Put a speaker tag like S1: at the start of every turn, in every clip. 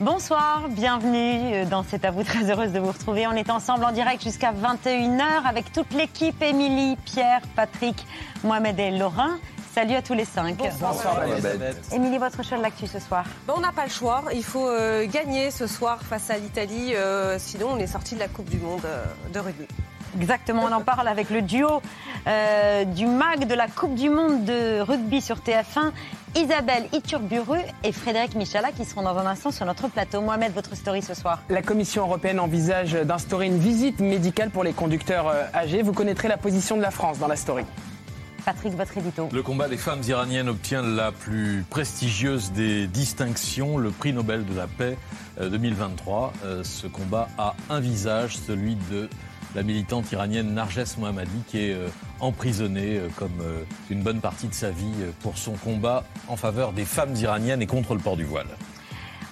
S1: Bonsoir, bienvenue dans C'est à vous, très heureuse de vous retrouver. On est ensemble en direct jusqu'à 21h avec toute l'équipe, Émilie, Pierre, Patrick, Mohamed et Laurent. Salut à tous les cinq.
S2: Bonsoir,
S1: Émilie, votre choix de l'actu ce soir?
S3: Bon, On n'a pas le choix, il faut euh, gagner ce soir face à l'Italie, euh, sinon on est sorti de la Coupe du Monde euh, de rugby.
S1: Exactement, on en parle avec le duo euh, du MAG de la Coupe du Monde de rugby sur TF1, Isabelle Iturburu et Frédéric Michala qui seront dans un instant sur notre plateau. Mohamed, votre story ce soir.
S2: La Commission européenne envisage d'instaurer une visite médicale pour les conducteurs euh, âgés. Vous connaîtrez la position de la France dans la story.
S1: Patrick, votre édito.
S4: Le combat des femmes iraniennes obtient la plus prestigieuse des distinctions, le prix Nobel de la paix 2023. Euh, ce combat a un visage, celui de la militante iranienne Narges Mohammadi qui est euh, emprisonnée euh, comme euh, une bonne partie de sa vie pour son combat en faveur des femmes iraniennes et contre le port du voile.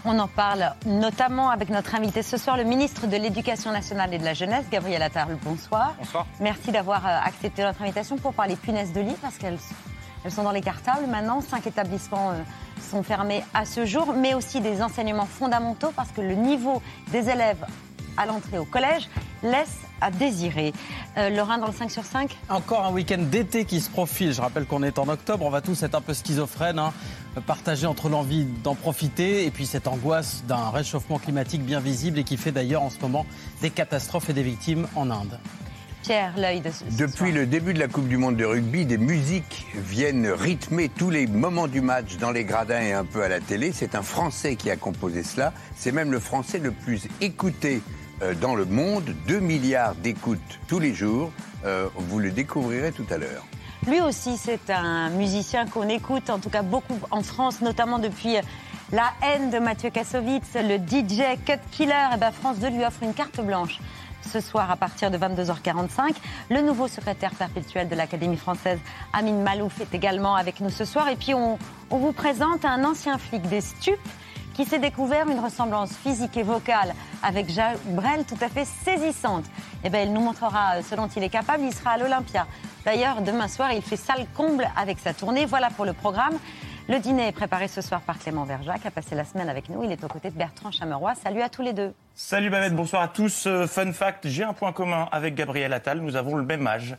S1: On en parle notamment avec notre invité ce soir, le ministre de l'Éducation nationale et de la jeunesse, Gabriel Attal. Bonsoir.
S5: Bonsoir.
S1: Merci d'avoir accepté notre invitation pour parler punaises de lit parce qu'elles elles sont dans les cartables maintenant. Cinq établissements sont fermés à ce jour, mais aussi des enseignements fondamentaux parce que le niveau des élèves à l'entrée au collège laisse à désirer. Euh, Lorrain dans le 5 sur 5
S5: Encore un week-end d'été qui se profile. Je rappelle qu'on est en octobre. On va tous être un peu schizophrènes, hein, partagés entre l'envie d'en profiter et puis cette angoisse d'un réchauffement climatique bien visible et qui fait d'ailleurs en ce moment des catastrophes et des victimes en Inde.
S1: Pierre, l'œil de ce,
S6: Depuis le début de la Coupe du Monde de rugby, des musiques viennent rythmer tous les moments du match dans les gradins et un peu à la télé. C'est un Français qui a composé cela. C'est même le Français le plus écouté euh, dans le monde, 2 milliards d'écoutes tous les jours. Euh, vous le découvrirez tout à l'heure.
S1: Lui aussi, c'est un musicien qu'on écoute, en tout cas beaucoup en France, notamment depuis La haine de Mathieu Kassovitz, le DJ Cut Killer. Et eh ben France 2 lui offre une carte blanche ce soir à partir de 22h45. Le nouveau secrétaire perpétuel de l'Académie française, Amine Malouf, est également avec nous ce soir. Et puis on, on vous présente un ancien flic des stupes qui s'est découvert une ressemblance physique et vocale avec Jacques Brel tout à fait saisissante. Eh bien, il nous montrera ce dont il est capable. Il sera à l'Olympia. D'ailleurs, demain soir, il fait salle comble avec sa tournée. Voilà pour le programme. Le dîner est préparé ce soir par Clément Verjac, a passé la semaine avec nous. Il est aux côtés de Bertrand Chameroy. Salut à tous les deux.
S7: Salut Babette, bonsoir à tous. Euh, fun fact, j'ai un point commun avec Gabriel Attal. Nous avons le même âge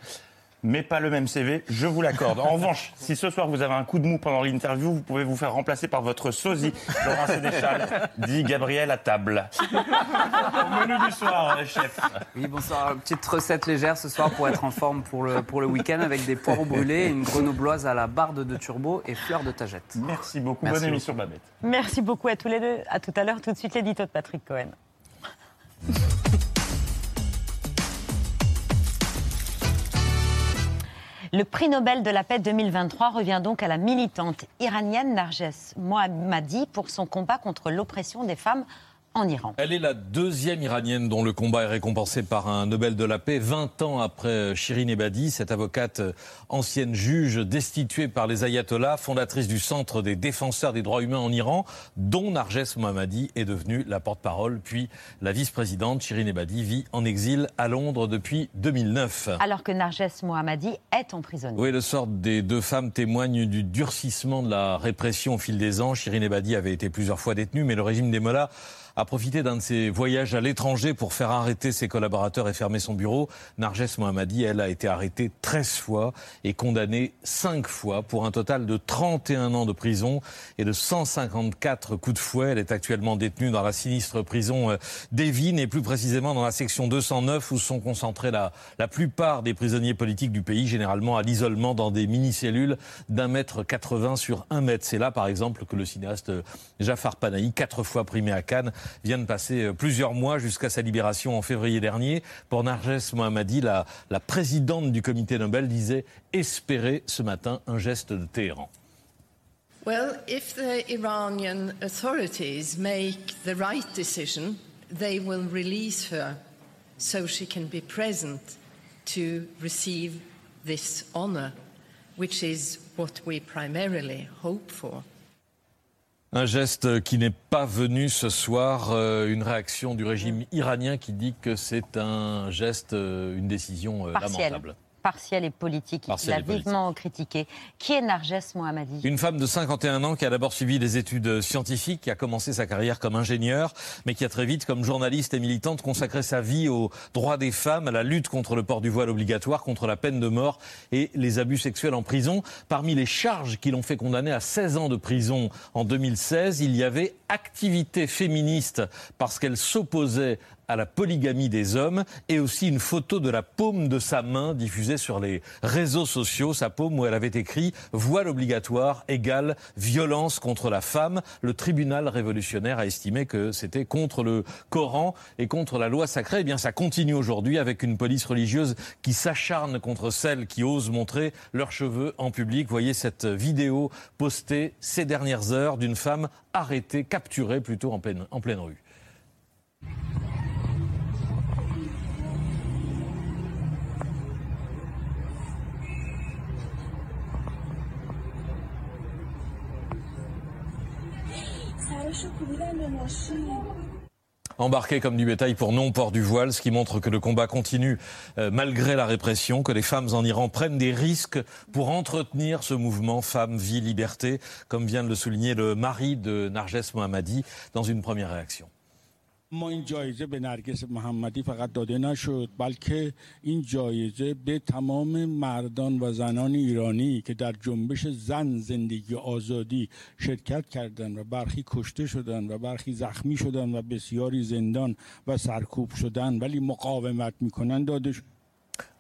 S7: mais pas le même CV, je vous l'accorde. En revanche, si ce soir vous avez un coup de mou pendant l'interview, vous pouvez vous faire remplacer par votre sosie, Laurent Sénéchal, dit Gabriel à table. Au menu du soir, chef.
S8: Oui, bonsoir. Petite recette légère ce soir pour être en forme pour le, pour le week-end avec des poireaux brûlés, une grenobloise à la barde de turbo et fleurs de tagette.
S7: Merci beaucoup. Bonne émission, Babette.
S1: Merci beaucoup à tous les deux. À tout à l'heure. Tout de suite, l'édito de Patrick Cohen. Le prix Nobel de la paix 2023 revient donc à la militante iranienne Narges Mohammadi pour son combat contre l'oppression des femmes Iran.
S4: Elle est la deuxième iranienne dont le combat est récompensé par un Nobel de la paix 20 ans après Shirin Ebadi, cette avocate ancienne juge destituée par les ayatollahs, fondatrice du Centre des défenseurs des droits humains en Iran, dont Narges Mohammadi est devenue la porte-parole, puis la vice-présidente. Shirin Ebadi vit en exil à Londres depuis 2009.
S1: Alors que Narges Mohammadi est emprisonnée.
S4: Oui, le sort des deux femmes témoigne du durcissement de la répression au fil des ans. Shirin Ebadi avait été plusieurs fois détenue, mais le régime des Mollahs a profité d'un de ses voyages à l'étranger pour faire arrêter ses collaborateurs et fermer son bureau. Narges Mohammadi, elle, a été arrêtée 13 fois et condamnée 5 fois pour un total de 31 ans de prison et de 154 coups de fouet. Elle est actuellement détenue dans la sinistre prison euh, d'Evin et plus précisément dans la section 209 où sont concentrés la, la plupart des prisonniers politiques du pays, généralement à l'isolement dans des mini-cellules d'un mètre 80 sur un mètre. C'est là, par exemple, que le cinéaste Jafar Panahi, quatre fois primé à Cannes, viennent passer euh, plusieurs mois jusqu'à sa libération en février dernier. Pour Narges Mohammadi, la, la présidente du comité Nobel disait espérer ce matin un geste de Téhéran.
S9: Well, if the Iranian authorities make the right decision, they will release her so she can be present to receive this honor, which is what we primarily hope for.
S4: Un geste qui n'est pas venu ce soir, euh, une réaction du régime iranien qui dit que c'est un geste, euh, une décision euh, lamentable.
S1: Partiel et politique. Il a vivement critiqué. Qui est Narges Mohammadi?
S4: Une femme de 51 ans qui a d'abord suivi des études scientifiques, qui a commencé sa carrière comme ingénieure, mais qui a très vite, comme journaliste et militante, consacré sa vie aux droits des femmes, à la lutte contre le port du voile obligatoire, contre la peine de mort et les abus sexuels en prison. Parmi les charges qui l'ont fait condamner à 16 ans de prison en 2016, il y avait activité féministe parce qu'elle s'opposait à la polygamie des hommes et aussi une photo de la paume de sa main diffusée sur les réseaux sociaux, sa paume où elle avait écrit voile obligatoire égale violence contre la femme. Le tribunal révolutionnaire a estimé que c'était contre le Coran et contre la loi sacrée. Eh bien, ça continue aujourd'hui avec une police religieuse qui s'acharne contre celles qui osent montrer leurs cheveux en public. Voyez cette vidéo postée ces dernières heures d'une femme arrêtée, capturée plutôt en pleine, en pleine rue. Embarqués comme du bétail pour non-port du voile, ce qui montre que le combat continue euh, malgré la répression, que les femmes en Iran prennent des risques pour entretenir ce mouvement Femmes, Vie, Liberté, comme vient de le souligner le mari de Narges Mohammadi dans une première réaction.
S10: ما این جایزه به نرگس محمدی فقط داده نشد بلکه این جایزه به تمام مردان و زنان ایرانی که در جنبش زن زندگی آزادی شرکت کردند و برخی کشته شدند و برخی زخمی شدند و بسیاری زندان و سرکوب شدند ولی مقاومت می‌کنن داده شد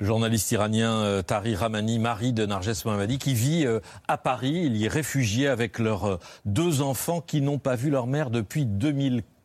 S4: journaliste iranien Tari Ramani, mari de Narges Mohammadi, qui vit à Paris. Il y est réfugié avec leurs deux enfants qui n'ont pas vu leur mère depuis 2015.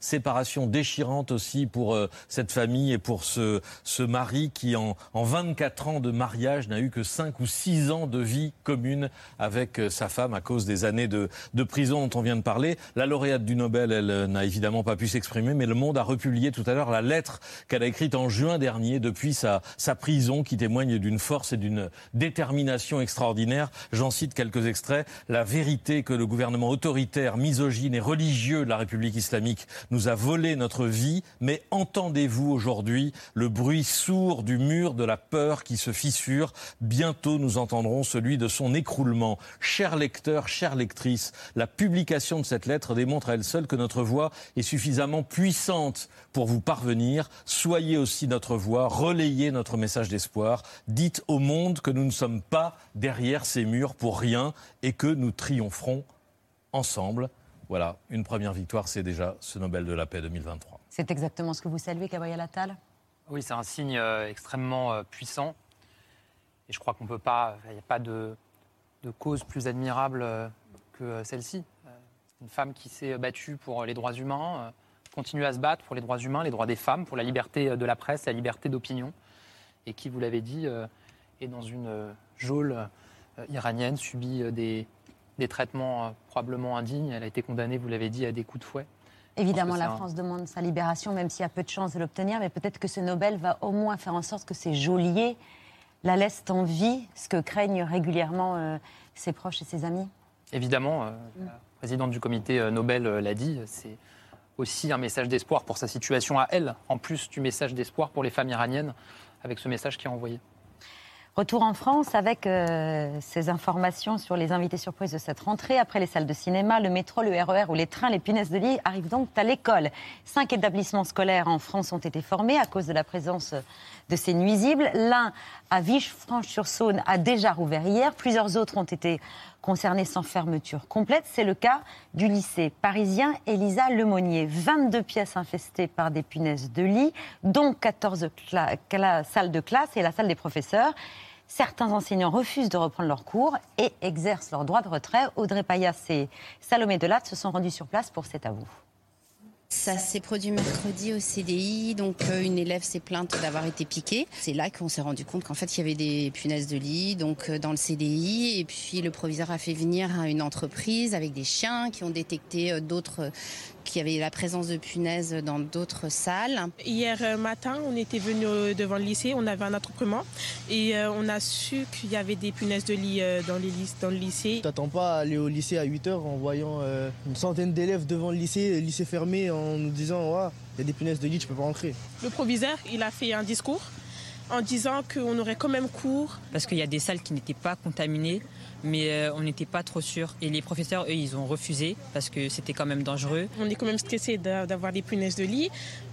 S4: Séparation déchirante aussi pour euh, cette famille et pour ce, ce mari qui, en, en 24 ans de mariage, n'a eu que 5 ou 6 ans de vie commune avec euh, sa femme à cause des années de, de prison dont on vient de parler. La lauréate du Nobel, elle euh, n'a évidemment pas pu s'exprimer, mais Le Monde a republié tout à l'heure la lettre qu'elle a écrite en juin dernier depuis sa, sa prison qui témoigne d'une force et d'une détermination extraordinaire. J'en cite quelques extraits. La vérité que le gouvernement autoritaire, misogyne et religieux de la République islamique nous a volé notre vie, mais entendez-vous aujourd'hui le bruit sourd du mur de la peur qui se fissure Bientôt nous entendrons celui de son écroulement. Chers lecteurs, chères lectrices, la publication de cette lettre démontre à elle seule que notre voix est suffisamment puissante pour vous parvenir. Soyez aussi notre voix, relayez notre message d'espoir. Dites au monde que nous ne sommes pas derrière ces murs pour rien et que nous triompherons ensemble. Voilà, une première victoire, c'est déjà ce Nobel de la paix 2023.
S1: C'est exactement ce que vous saluez, Gabriel Attal?
S11: Oui, c'est un signe euh, extrêmement euh, puissant. Et je crois qu'on peut pas. Il n'y a pas de, de cause plus admirable euh, que euh, celle-ci. Euh, une femme qui s'est battue pour les droits humains, euh, continue à se battre pour les droits humains, les droits des femmes, pour la liberté euh, de la presse, la liberté d'opinion. Et qui, vous l'avez dit, euh, est dans une euh, geôle euh, iranienne, subit euh, des, des traitements euh, probablement indignes. Elle a été condamnée, vous l'avez dit, à des coups de fouet.
S1: Évidemment, la
S11: un-
S1: France demande sa libération, même s'il y a peu de chances de l'obtenir, mais peut-être que ce Nobel va au moins faire en sorte que ces geôliers la laissent en vie, ce que craignent régulièrement euh, ses proches et ses amis.
S11: Évidemment, euh,
S1: Mm.
S11: la présidente du comité Nobel l'a dit, c'est aussi un message d'espoir pour sa situation à elle, en plus du message d'espoir pour les femmes iraniennes, avec ce message qui est envoyé.
S1: Retour en France avec euh, ces informations sur les invités surprises de cette rentrée. Après les salles de cinéma, le métro, le RER ou les trains, les punaises de lit arrivent donc à l'école. Cinq établissements scolaires en France ont été formés à cause de la présence de ces nuisibles. L'un à Villefranche-sur-Saône a déjà rouvert hier. Plusieurs autres ont été concernés sans fermeture complète. C'est le cas du lycée parisien Elisa Lemonnier. 22 pièces infestées par des punaises de lit, dont 14 cla- cla- salles de classe et la salle des professeurs. Certains enseignants refusent de reprendre leurs cours et exercent leur droit de retrait. Audrey Payas et Salomé Delatte se sont rendus sur place pour cet avou.
S12: Ça s'est produit mercredi au CDI, donc euh, une élève s'est plainte d'avoir été piquée. C'est là qu'on s'est rendu compte qu'en fait il y avait des punaises de lit donc euh, dans le CDI et puis le proviseur a fait venir une entreprise avec des chiens qui ont détecté euh, d'autres qu'il y avait la présence de punaises dans d'autres salles.
S13: Hier euh, matin, on était venu euh, devant le lycée, on avait un attroupement et euh, on a su qu'il y avait des punaises de lit dans, les dans le lycée.
S14: T'attends pas à aller au lycée à 8h en voyant une centaine d'élèves devant le lycée, le lycée fermé, en nous disant Ouais, il y a des punaises de lit, tu peux pas rentrer.
S13: Le proviseur, il a fait un discours en disant qu'on aurait quand même cours.
S15: Parce qu'il y a des salles qui n'étaient pas contaminées, mais euh, on n'était pas trop sûr. Et les professeurs, eux, ils ont refusé parce que c'était quand même dangereux.
S13: On est quand même stressé d'a- d'avoir des punaises de lit,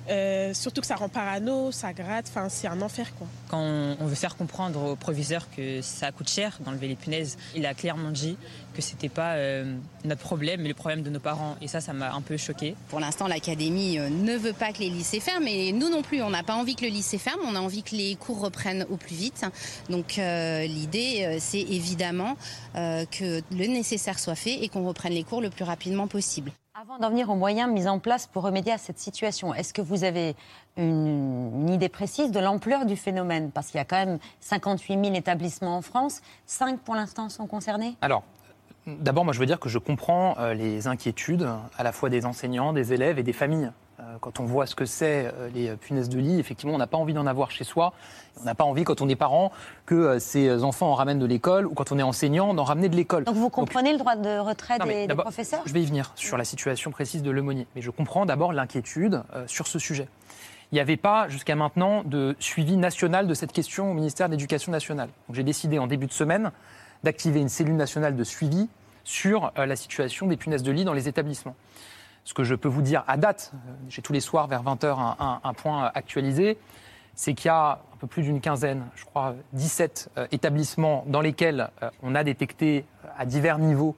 S13: Euh, surtout que ça rend parano, ça gratte, enfin c'est un enfer quoi.
S15: Quand on, on veut faire comprendre au proviseur que ça coûte cher d'enlever les punaises, il a clairement dit que c'était pas euh, notre problème, mais le problème de nos parents. Et ça, ça m'a un peu choqué.
S12: Pour l'instant, l'académie euh, ne veut pas que les lycées ferment et nous non plus, on n'a pas envie que le lycée ferme, on a envie que les cours reprennent au plus vite. Donc euh, l'idée, c'est évidemment euh, que le nécessaire soit fait et qu'on reprenne les cours le plus rapidement possible.
S1: Avant d'en venir aux moyens mis en place pour remédier à cette situation, est-ce que vous avez une, idée précise de l'ampleur du phénomène? Parce qu'il y a quand même 58 000 établissements en France, 5 pour l'instant sont concernés?
S11: Alors, d'abord, moi, je veux dire que je comprends euh, les inquiétudes à la fois des enseignants, des élèves et des familles. Euh, quand on voit ce que c'est euh, les punaises de lit, effectivement, on n'a pas envie d'en avoir chez soi. On n'a pas envie, quand on est parent, que euh, ses enfants en ramènent de l'école ou quand on est enseignant, d'en ramener de l'école.
S1: Donc vous comprenez le droit de retrait des, professeurs?
S11: Je vais y venir sur la situation précise de l'aumônier. Mais je comprends d'abord l'inquiétude euh, sur ce sujet. Il n'y avait pas jusqu'à maintenant de suivi national de cette question au ministère de l'Éducation nationale. Donc j'ai décidé en début de semaine d'activer une cellule nationale de suivi sur euh, la situation des punaises de lit dans les établissements. Ce que je peux vous dire à date, j'ai tous les soirs vers 20h un, un- un point actualisé, c'est qu'il y a un peu plus d'une quinzaine, je crois 17 euh, établissements dans lesquels euh, on a détecté euh, à divers niveaux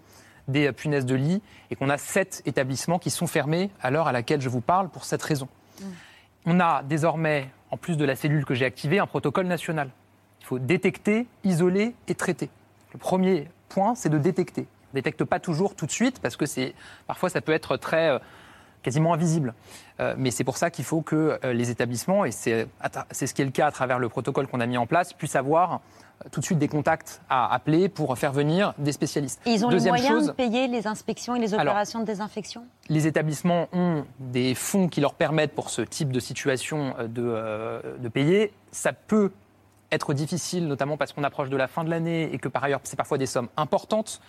S11: des euh, punaises de lit et qu'on a 7 établissements qui sont fermés à l'heure à laquelle je vous parle pour cette raison. On a désormais, en plus de la cellule que j'ai activée, un protocole national. Il faut détecter, isoler et traiter. Le premier point, c'est de détecter. On ne détecte pas toujours tout de suite parce que c'est parfois ça peut être très euh, quasiment invisible. Euh, mais c'est pour ça qu'il faut que euh, les établissements, et c'est c'est ce qui est le cas à travers le protocole qu'on a mis en place, puissent avoir tout de suite des contacts à appeler pour faire venir des spécialistes.
S1: Et ils ont
S11: Deuxième
S1: les moyens
S11: chose,
S1: de payer les inspections et les
S11: Alors,
S1: opérations de désinfection?
S11: les établissements ont des fonds qui leur permettent pour ce type de situation de, de payer. Ça peut être difficile, notamment parce qu'on approche de la fin de l'année et que par ailleurs, c'est parfois des sommes importantes.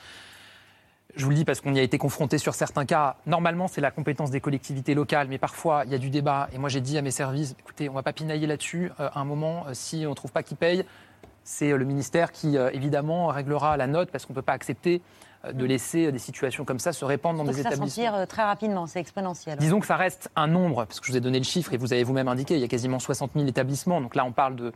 S11: Je vous le dis parce qu'on y a été confronté sur certains cas. Normalement, c'est la compétence des collectivités locales, mais parfois, il y a du débat. Et moi, j'ai dit à mes services, écoutez, on ne va pas pinailler là-dessus. Euh, à un moment, euh, si on ne trouve pas qui paye, c'est euh, le ministère qui, euh, évidemment, réglera la note parce qu'on ne peut pas accepter de laisser euh, des situations comme ça se répandre dans
S1: Donc
S11: des
S1: ça
S11: établissements.
S1: euh, très rapidement, c'est exponentiel.
S11: Disons que ça reste un nombre, parce que je vous ai donné le chiffre et vous avez vous-même indiqué, il y a quasiment 60 000 établissements. Donc là, on parle de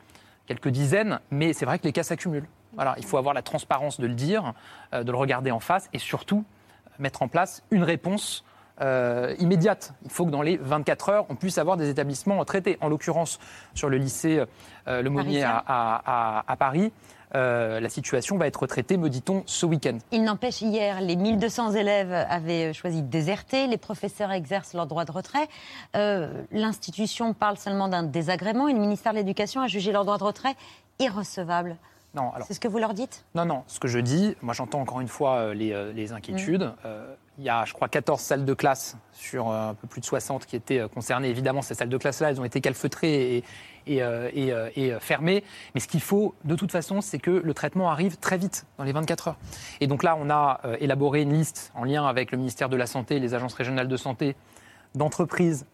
S11: quelques dizaines, mais c'est vrai que les cas s'accumulent. Voilà, il faut avoir la transparence de le dire, euh, de le regarder en face et surtout euh, mettre en place une réponse euh, immédiate. Il faut que dans les 24 heures, on puisse avoir des établissements traités. En l'occurrence, sur le lycée euh, Le Monnier à, Paris, euh, la situation va être traitée, me dit-on, ce week-end.
S1: Il n'empêche, hier, les 1200 élèves avaient choisi de déserter, les professeurs exercent leur droit de retrait. L'institution parle seulement d'un désagrément et le ministère de l'Éducation a jugé leur droit de retrait irrecevable.
S11: Non, alors.
S1: C'est ce que vous leur dites?
S11: Non, non, ce que je dis, moi j'entends encore une fois euh, les, euh, les inquiétudes.
S1: Mm.
S11: Euh, il y a, je crois, 14 salles de classe sur un peu plus de 60 qui étaient concernées. Évidemment, ces salles de classe-là, elles ont été calfeutrées et, et, et, et, fermées. Mais ce qu'il faut, de toute façon, c'est que le traitement arrive très vite, dans les 24 heures. Et donc là, on a élaboré une liste en lien avec le ministère de la Santé et les agences régionales de santé d'entreprises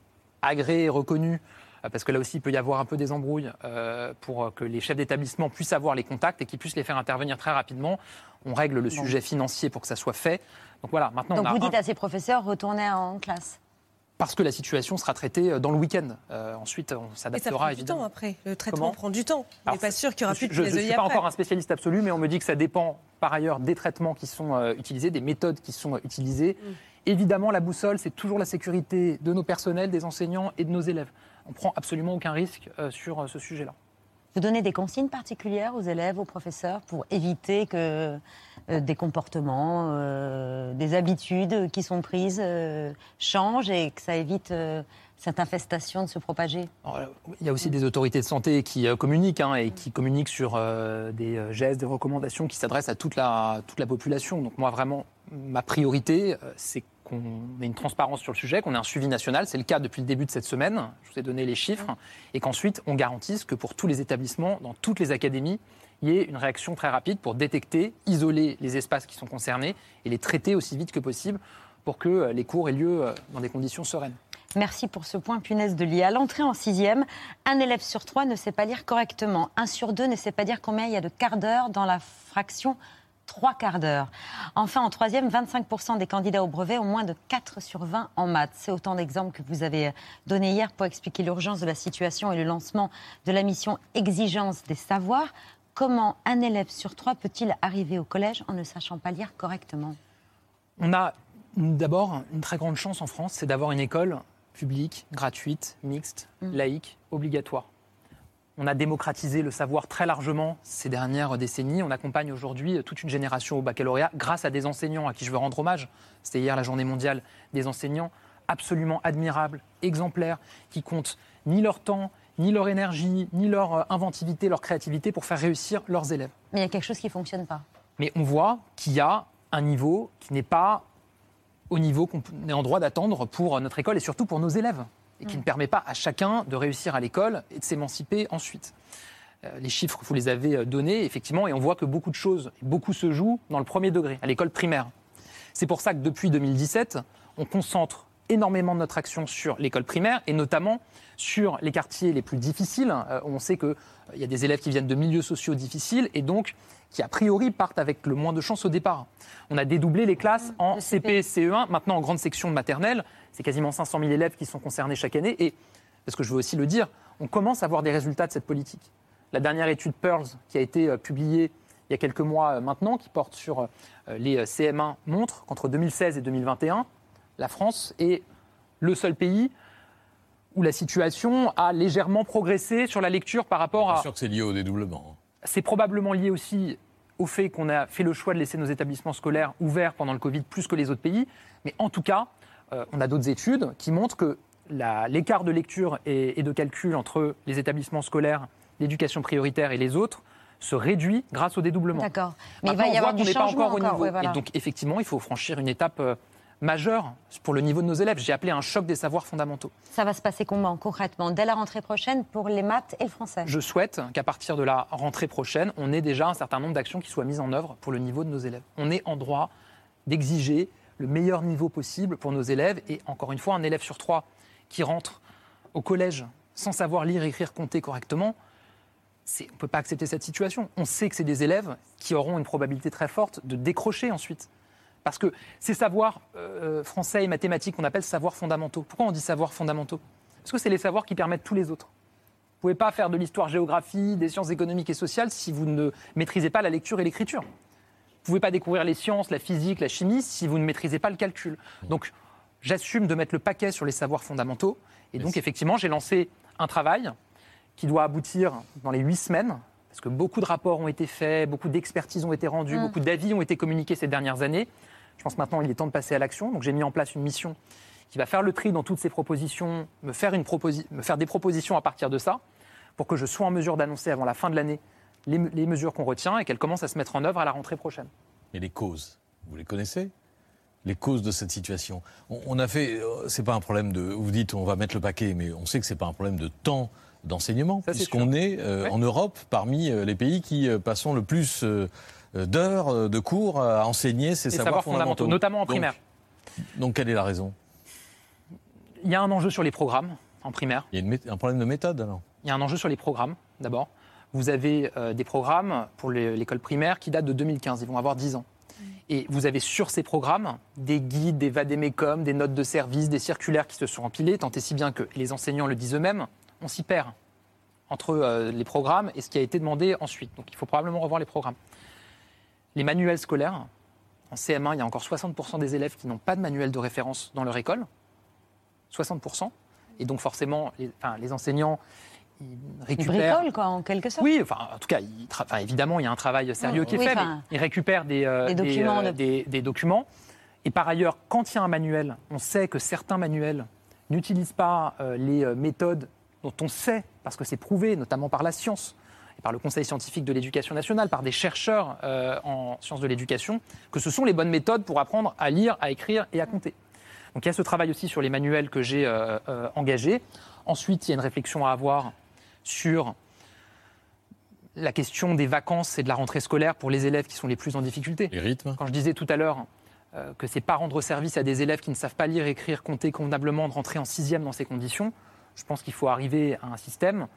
S11: agréées et reconnues parce que là aussi, il peut y avoir un peu des embrouilles euh, pour que les chefs d'établissement puissent avoir les contacts et qu'ils puissent les faire intervenir très rapidement. On règle le sujet financier pour que ça soit fait. Donc voilà, maintenant
S1: Donc
S11: on a
S1: vous
S11: un-
S1: dites à ces professeurs, retournez en classe.
S11: parce que la situation sera traitée euh, dans le week-end. Euh, ensuite, on
S3: Et ça
S11: s'adaptera
S3: prend du
S11: évidemment.
S3: temps après. Le traitement
S11: Comment
S3: prend du temps. On n'est pas sûr qu'il y aura
S11: je
S3: plus de
S11: je- ne suis pas
S3: après.
S11: encore un spécialiste absolu, mais on me dit que ça dépend par ailleurs des traitements qui sont euh, utilisés, des méthodes qui sont euh, utilisées.
S3: Mm.
S11: Évidemment, la boussole, c'est toujours la sécurité de nos personnels, des enseignants et de nos élèves. On prend absolument aucun risque euh, sur euh, ce sujet-là.
S1: Vous donnez des consignes particulières aux élèves, aux professeurs, pour éviter que euh, des comportements, euh, des habitudes qui sont prises euh, changent et que ça évite cette infestation de se propager?
S11: Alors, Il y a aussi des autorités de santé qui communiquent hein, et qui communiquent sur des gestes, des recommandations qui s'adressent à toute la, toute la population. Donc moi, vraiment, ma priorité, euh, c'est qu'on ait une transparence sur le sujet, qu'on ait un suivi national. C'est le cas depuis le début de cette semaine. Je vous ai donné les chiffres. Et qu'ensuite, on garantisse que pour tous les établissements, dans toutes les académies, il y ait une réaction très rapide pour détecter, isoler les espaces qui sont concernés et les traiter aussi vite que possible pour que euh, les cours aient lieu euh, dans des conditions sereines.
S1: Merci pour ce point punaise de lit. À l'entrée en sixième, un élève sur trois ne sait pas lire correctement. Un sur deux ne sait pas dire combien il y a de quarts d'heure dans la fraction trois quarts d'heure. Enfin, en troisième, 25% des candidats au brevet ont moins de 4 sur 20 en maths. C'est autant d'exemples que vous avez donnés hier pour expliquer l'urgence de la situation et le lancement de la mission Exigence des savoirs. Comment un élève sur trois peut-il arriver au collège en ne sachant pas lire correctement?
S11: On a d'abord une très grande chance en France, c'est d'avoir une école publique, gratuite, mixte, laïque, obligatoire. On a démocratisé le savoir très largement ces dernières décennies. On accompagne aujourd'hui toute une génération au baccalauréat grâce à des enseignants à qui je veux rendre hommage. C'était hier la journée mondiale des enseignants absolument admirables, exemplaires, qui comptent ni leur temps, ni leur énergie, ni leur euh, inventivité, leur créativité pour faire réussir leurs élèves.
S1: Mais il y a quelque chose qui ne fonctionne pas.
S11: Mais on voit qu'il y a un niveau qui n'est pas au niveau qu'on est en droit d'attendre pour notre école et surtout pour nos élèves, et qui
S1: Mm.
S11: ne permet pas à chacun de réussir à l'école et de s'émanciper ensuite. Euh, Les chiffres, vous les avez euh, donnés, effectivement, et on voit que beaucoup de choses, beaucoup se jouent dans le premier degré, à l'école primaire. C'est pour ça que depuis 2017, on concentre énormément de notre action sur l'école primaire et notamment sur les quartiers les plus difficiles. Euh, on sait qu'il y a des élèves qui viennent de milieux sociaux difficiles et donc qui, a priori, partent avec le moins de chances au départ. On a dédoublé les classes en CP et CE1, maintenant en grande section de maternelle. C'est quasiment 500 000 élèves qui sont concernés chaque année. Et, parce que je veux aussi le dire, on commence à voir des résultats de cette politique. La dernière étude Pearls, qui a été euh, publiée il y a quelques mois euh, maintenant, qui porte sur euh, les euh, CM1, montre qu'entre 2016 et 2021, la France est le seul pays où la situation a légèrement progressé sur la lecture par rapport
S4: Bien
S11: à...
S4: sûr que c'est lié au dédoublement.
S11: C'est probablement lié aussi au fait qu'on a fait le choix de laisser nos établissements scolaires ouverts pendant le Covid plus que les autres pays. Mais en tout cas, on a d'autres études qui montrent que l'écart de lecture et, et de calcul entre les établissements scolaires, l'éducation prioritaire et les autres se réduit grâce au dédoublement.
S1: D'accord. Mais il
S11: Maintenant,
S1: va y avoir du
S11: qu'on n'est pas
S1: changement
S11: encore au niveau.
S1: ouais, voilà.
S11: Et donc, effectivement, il faut franchir une étape euh, majeure pour le niveau de nos élèves. J'ai appelé un choc des savoirs fondamentaux.
S1: Ça va se passer comment concrètement Dès la rentrée prochaine pour les maths et le français?
S11: Je souhaite qu'à partir de la rentrée prochaine, on ait déjà un certain nombre d'actions qui soient mises en œuvre pour le niveau de nos élèves. On est en droit d'exiger le meilleur niveau possible pour nos élèves. Et encore une fois, un élève sur trois qui rentre au collège sans savoir lire, écrire, compter correctement, on ne peut pas accepter cette situation. On sait que c'est des élèves qui auront une probabilité très forte de décrocher ensuite. Parce que ces savoirs euh, français et mathématiques qu'on appelle savoirs fondamentaux. Pourquoi on dit savoirs fondamentaux? Parce que c'est les savoirs qui permettent tous les autres. Vous ne pouvez pas faire de l'histoire-géographie, des sciences économiques et sociales si vous ne maîtrisez pas la lecture et l'écriture. Vous ne pouvez pas découvrir les sciences, la physique, la chimie si vous ne maîtrisez pas le calcul. Donc, j'assume de mettre le paquet sur les savoirs fondamentaux. Et donc, effectivement, j'ai lancé un travail qui doit aboutir dans les huit semaines, parce que beaucoup de rapports ont été faits, beaucoup d'expertises ont été rendues,
S1: Mm.
S11: beaucoup d'avis ont été communiqués ces dernières années. Je pense maintenant il est temps de passer à l'action. Donc j'ai mis en place une mission qui va faire le tri dans toutes ces propositions, me faire, une proposi- me faire des propositions à partir de ça, pour que je sois en mesure d'annoncer avant la fin de l'année les, me- les mesures qu'on retient et qu'elles commencent à se mettre en œuvre à la rentrée prochaine.
S4: Mais les causes, vous les connaissez? Les causes de cette situation. On, a fait, euh, c'est pas un problème de, vous dites on va mettre le paquet, mais on sait que c'est pas un problème de temps d'enseignement, puisqu'on est, euh,
S11: Ouais.
S4: en Europe parmi euh, les pays qui passons le plus euh, d'heures de cours à enseigner ces savoirs,
S11: savoirs fondamentaux, notamment en
S4: Donc-
S11: primaire.
S4: Donc, quelle est la raison?
S11: Il y a un enjeu sur les programmes en primaire.
S4: Il y a une un problème de méthode alors?
S11: Il y a un enjeu sur les programmes, d'abord. Vous avez euh, des programmes pour l'école primaire qui datent de 2015. Ils vont avoir 10 ans. Et vous avez sur ces programmes des guides, des vadémécums, des notes de service, des circulaires qui se sont empilés, tant et si bien que et les enseignants le disent eux-mêmes, on s'y perd entre euh, les programmes et ce qui a été demandé ensuite. Donc il faut probablement revoir les programmes. Les manuels scolaires, en CM1, il y a encore 60% des élèves qui n'ont pas de manuel de référence dans leur école. 60%. Et donc forcément, les, enfin, les enseignants il récupère.
S1: bricole, quoi, en quelque sorte.
S11: Oui, enfin, en tout cas, il tra- enfin, évidemment, il y a un travail sérieux qui est
S1: Oui,
S11: fait,
S1: enfin,
S11: mais il récupère des, euh,
S1: des documents
S11: euh,
S1: de-
S11: des- des documents. Et par ailleurs, quand il y a un manuel, on sait que certains manuels n'utilisent pas euh, les méthodes dont on sait, parce que c'est prouvé, notamment par la science, et par le Conseil scientifique de l'éducation nationale, par des chercheurs euh, en sciences de l'éducation, que ce sont les bonnes méthodes pour apprendre à lire, à écrire et à compter. Donc il y a ce travail aussi sur les manuels que j'ai engagé. Ensuite, il y a une réflexion à avoir sur la question des vacances et de la rentrée scolaire pour les élèves qui sont les plus en difficulté.
S4: Les rythmes
S11: Quand je disais tout à l'heure euh, que c'est pas rendre service à des élèves qui ne savent pas lire, écrire, compter convenablement de rentrer en sixième dans ces conditions, je pense qu'il faut arriver à un système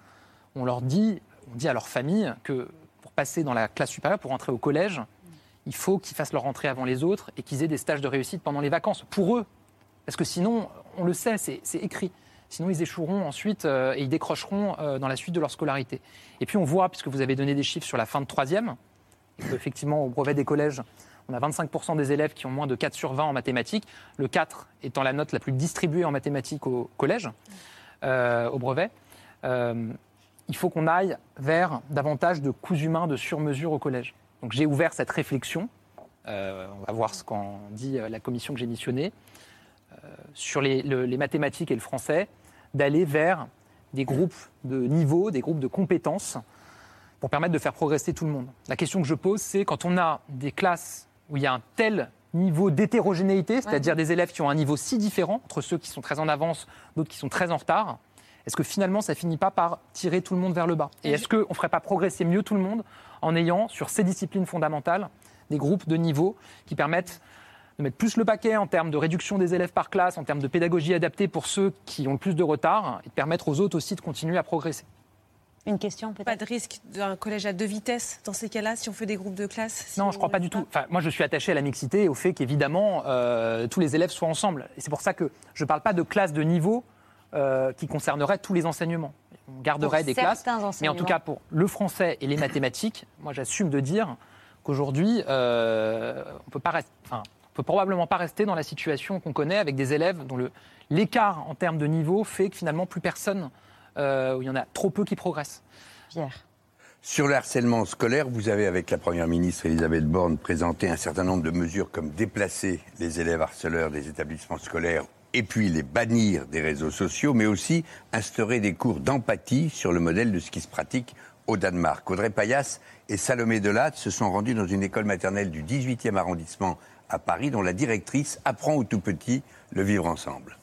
S11: où on leur dit, on dit à leur famille que pour passer dans la classe supérieure, pour rentrer au collège, il faut qu'ils fassent leur rentrée avant les autres et qu'ils aient des stages de réussite pendant les vacances, pour eux. Parce que sinon, on le sait, c'est écrit. Sinon, ils échoueront ensuite euh, et ils décrocheront euh, dans la suite de leur scolarité. Et puis, on voit, puisque vous avez donné des chiffres sur la fin de troisième, effectivement, au brevet des collèges, on a 25% des élèves qui ont moins de 4 sur 20 en mathématiques, le 4 étant la note la plus distribuée en mathématiques au collège, euh, au brevet. Il faut qu'on aille vers davantage de coûts humains de sur-mesure au collège. Donc j'ai ouvert cette réflexion, on va voir ce qu'en dit la commission que j'ai missionnée, sur les, le- les mathématiques et le français, d'aller vers des groupes de niveau, des groupes de compétences, pour permettre de faire progresser tout le monde. La question que je pose, c'est quand on a des classes où il y a un tel niveau d'hétérogénéité, c'est-à-dire des élèves qui ont un niveau si différent, entre ceux qui sont très en avance, d'autres qui sont très en retard, est-ce que finalement ça finit pas par tirer tout le monde vers le bas? Et est-ce qu'on ne ferait pas progresser mieux tout le monde en ayant sur ces disciplines fondamentales des groupes de niveau qui permettent de mettre plus le paquet en termes de réduction des élèves par classe, en termes de pédagogie adaptée pour ceux qui ont le plus de retard, et de permettre aux autres aussi de continuer à progresser.
S1: Une question peut-être?
S3: Pas de risque d'un collège à deux vitesses dans ces cas-là, si on fait des groupes de classe si
S11: Non,
S3: on
S11: je crois pas du tout. Enfin, moi, je suis attaché à la mixité et au fait qu'évidemment, euh, tous les élèves soient ensemble. Et c'est pour ça que je ne parle pas de classe de niveau euh, qui concernerait tous les enseignements. On garderait
S1: Pour
S11: des classes.
S1: certains
S11: Mais en tout cas, pour le français et les mathématiques, moi, j'assume de dire qu'aujourd'hui, euh, on peut pas rester. Enfin, peut probablement pas rester dans la situation qu'on connaît avec des élèves dont l'écart en termes de niveau fait que finalement plus personne, euh, où il y en a trop peu qui progressent.
S1: Pierre.
S6: Sur le harcèlement scolaire, vous avez, avec la Première ministre Elisabeth Borne, présenté un certain nombre de mesures comme déplacer les élèves harceleurs des établissements scolaires et puis les bannir des réseaux sociaux, mais aussi instaurer des cours d'empathie sur le modèle de ce qui se pratique au Danemark. Audrey Payas et Salomé Delatte se sont rendus dans une école maternelle du 18e arrondissement à Paris, dont la directrice apprend aux tout petits le vivre ensemble.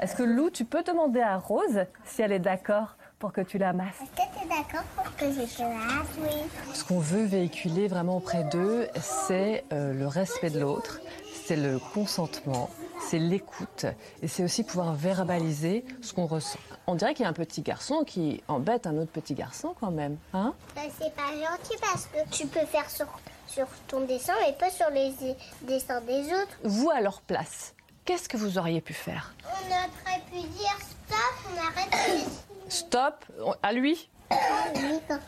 S16: Est-ce que Lou, tu peux demander à Rose si elle est d'accord pour que tu la masses
S17: Est-ce que tu es d'accord pour que je te lasse Oui?
S18: Ce qu'on veut véhiculer vraiment auprès d'eux, c'est euh, le respect de l'autre, c'est le consentement, c'est l'écoute et c'est aussi pouvoir verbaliser ce qu'on ressent. On dirait qu'il y a un petit garçon qui embête un autre petit garçon quand même, hein?
S17: Bah, c'est pas gentil parce que tu peux faire sur, sur ton dessin mais pas sur les dessins des autres.
S18: Vous à leur place, qu'est-ce que vous auriez pu faire?
S17: On aurait pu dire stop, on arrête de
S18: Stop à lui?
S17: Oui, quand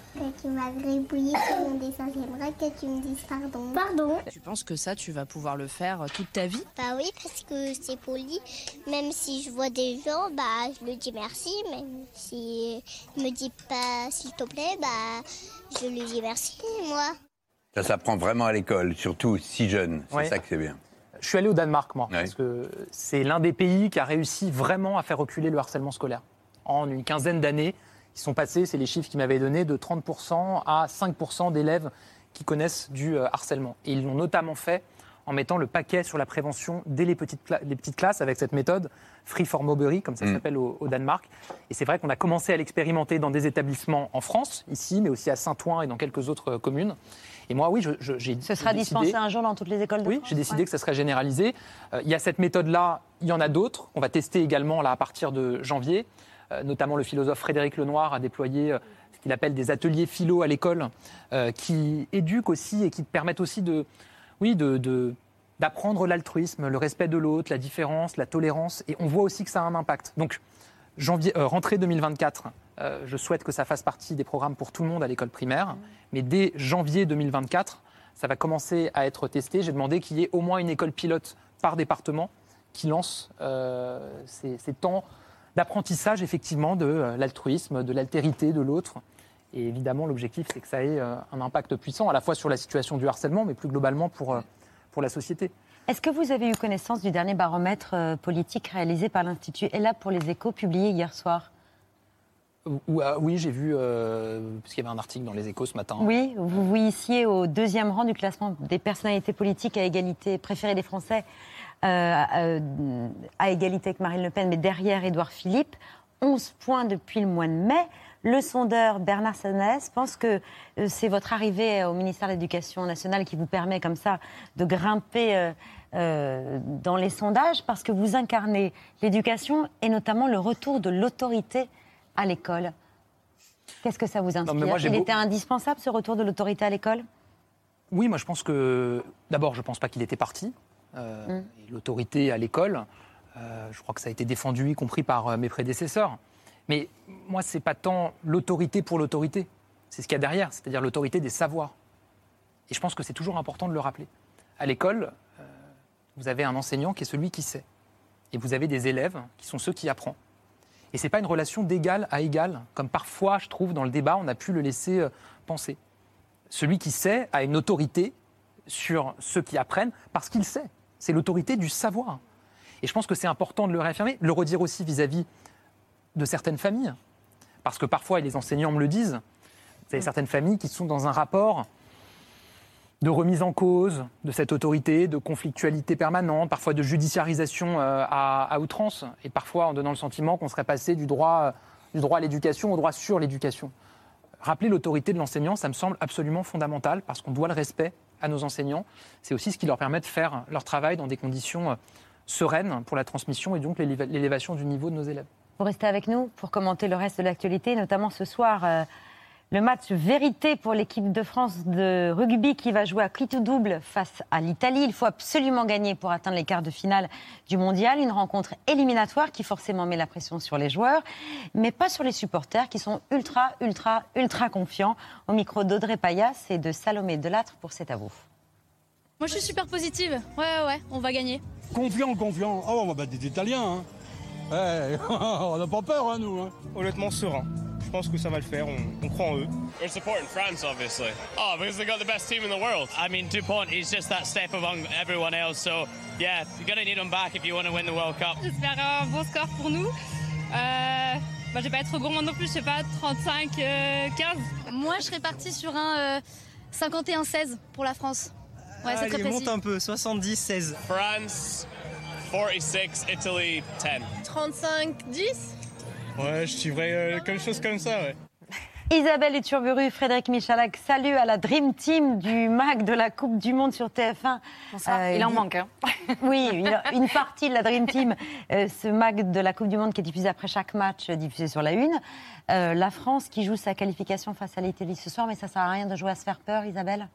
S17: tu m'as gribouillé sur mon dessin, j'aimerais que tu me dises pardon. Pardon?
S19: Tu penses que ça, tu vas pouvoir le faire euh, toute ta vie?
S17: Bah oui, parce que c'est poli. Même si je vois des gens, bah je le dis merci. Même si il me dit pas s'il te plaît, bah je lui dis merci, moi.
S6: Ça s'apprend vraiment à l'école, surtout si jeune. C'est ça que c'est bien.
S11: Je suis allé au Danemark, moi, parce que c'est l'un des pays qui a réussi vraiment à faire reculer le harcèlement scolaire. En une quinzaine d'années, ils sont passés, c'est les chiffres qu'ils m'avaient donnés, de 30% à 5% d'élèves qui connaissent du euh, harcèlement. Et ils l'ont notamment fait en mettant le paquet sur la prévention dès les petites, cla- les petites classes avec cette méthode Free for Mobbery, comme ça
S6: Mm.
S11: s'appelle au, au Danemark. Et c'est vrai qu'on a commencé à l'expérimenter dans des établissements en France, ici, mais aussi à Saint-Ouen et dans quelques autres euh, communes. Et moi, oui, j'ai
S1: Ce sera
S11: décidé-
S1: dispensé un jour dans toutes les écoles de
S11: oui, j'ai décidé
S1: Ouais.
S11: que ça serait généralisé. Euh, il y a cette méthode-là, il y en a d'autres. On va tester également là à partir de janvier. Euh, notamment le philosophe Frédéric Lenoir a déployé euh, ce qu'il appelle des ateliers philo à l'école, euh, qui éduquent aussi et qui permettent aussi de, oui, de, de- d'apprendre l'altruisme, le respect de l'autre, la différence, la tolérance. Et on voit aussi que ça a un impact. Donc, janvier, euh, rentrée 2024, euh, je souhaite que ça fasse partie des programmes pour tout le monde à l'école primaire. Mais dès janvier 2024, ça va commencer à être testé. J'ai demandé qu'il y ait au moins une école pilote par département qui lance euh, ces, ces temps d'apprentissage effectivement de euh, l'altruisme, de l'altérité de l'autre. Et évidemment, l'objectif, c'est que ça ait euh, un impact puissant, à la fois sur la situation du harcèlement, mais plus globalement pour, pour la société.
S1: Est-ce que vous avez eu connaissance du dernier baromètre euh, politique réalisé par l'Institut ELA pour les échos, publié hier soir?
S11: Euh, oui, j'ai vu, euh, parce qu'il y avait un article dans les échos ce matin.
S1: Oui, vous vous hissiez au deuxième rang du classement des personnalités politiques à égalité préférées des Français, euh, euh, à égalité avec Marine Le Pen, mais derrière Édouard Philippe. 11 points depuis le mois de mai. Le sondeur Bernard Sanès pense que euh, c'est votre arrivée au ministère de l'Éducation nationale qui vous permet comme ça de grimper euh, euh, dans les sondages parce que vous incarnez l'éducation et notamment le retour de l'autorité à l'école. Qu'est-ce que ça vous inspire
S11: mais moi,
S1: Il
S11: beau-
S1: était indispensable ce retour de l'autorité à l'école?
S11: Oui, moi je pense que. D'abord, je ne pense pas qu'il était parti. Euh, et L'autorité à l'école, euh, je crois que ça a été défendu, y compris par euh, mes prédécesseurs. Mais moi, c'est pas tant l'autorité pour l'autorité. C'est ce qu'il y a derrière, c'est-à-dire l'autorité des savoirs. Et je pense que c'est toujours important de le rappeler. À l'école, euh, vous avez un enseignant qui est celui qui sait. Et vous avez des élèves qui sont ceux qui apprennent. Et ce n'est pas une relation d'égal à égal, comme parfois, je trouve, dans le débat, on a pu le laisser euh, penser. Celui qui sait a une autorité sur ceux qui apprennent parce qu'il sait. C'est l'autorité du savoir. Et je pense que c'est important de le réaffirmer, de le redire aussi vis-à-vis de certaines familles. Parce que parfois, et les enseignants me le disent, vous avez certaines familles qui sont dans un rapport de remise en cause de cette autorité, de conflictualité permanente, parfois de judiciarisation euh, à, à outrance, et parfois en donnant le sentiment qu'on serait passé du droit, du droit à l'éducation au droit sur l'éducation. Rappeler l'autorité de l'enseignant, ça me semble absolument fondamental, parce qu'on doit le respect à nos enseignants. C'est aussi ce qui leur permet de faire leur travail dans des conditions euh, sereines pour la transmission et donc l'éléva- l'élévation du niveau de nos élèves.
S1: Vous restez avec nous pour commenter le reste de l'actualité, notamment ce soir, euh, le match vérité pour l'équipe de France de rugby qui va jouer à quitte double face à l'Italie. Il faut absolument gagner pour atteindre les quarts de finale du mondial. Une rencontre éliminatoire qui forcément met la pression sur les joueurs, mais pas sur les supporters qui sont ultra, ultra, ultra confiants. Au micro d'Audrey Payas et de Salomé Delattre pour C'est à vous.
S20: Moi, je suis super positive. Ouais, ouais, ouais, on va gagner.
S10: Confiant, confiant. Oh, on va battre des Italiens. Hein. Ouais, on n'a pas peur, hein, nous.
S21: Honnêtement, serein. Je pense que ça va le faire, on, on croit en eux.
S22: We're supporting France, obviously. Oh, because they got the best team in the world. I mean, DuPont, he's just that step among everyone else. So, yeah, you're going to need him back if you want to win the World Cup.
S20: J'espère un bon score pour nous. Euh, bah, je vais pas être gourmand non plus, je sais pas, 35, euh, 15. Moi, je serais partie sur un euh, 51-16 pour la France. Ouais, c'est très précis.
S22: monte un peu, 70-16. France, 46, Italy, 10.
S20: 35-10
S21: Ouais, je suivrai euh, quelque chose comme ça, ouais.
S1: Isabelle Iturburu, Frédéric Michalak, salut à la Dream Team du MAC de la Coupe du Monde sur TF1.
S23: Bonsoir. Il en manque, hein.
S1: Oui, une, une partie de la Dream Team, euh, ce MAC de la Coupe du Monde qui est diffusé après chaque match, euh, diffusé sur la Une. Euh, la France qui joue sa qualification face à l'Italie ce soir, mais ça sert à rien de jouer à se faire peur, Isabelle?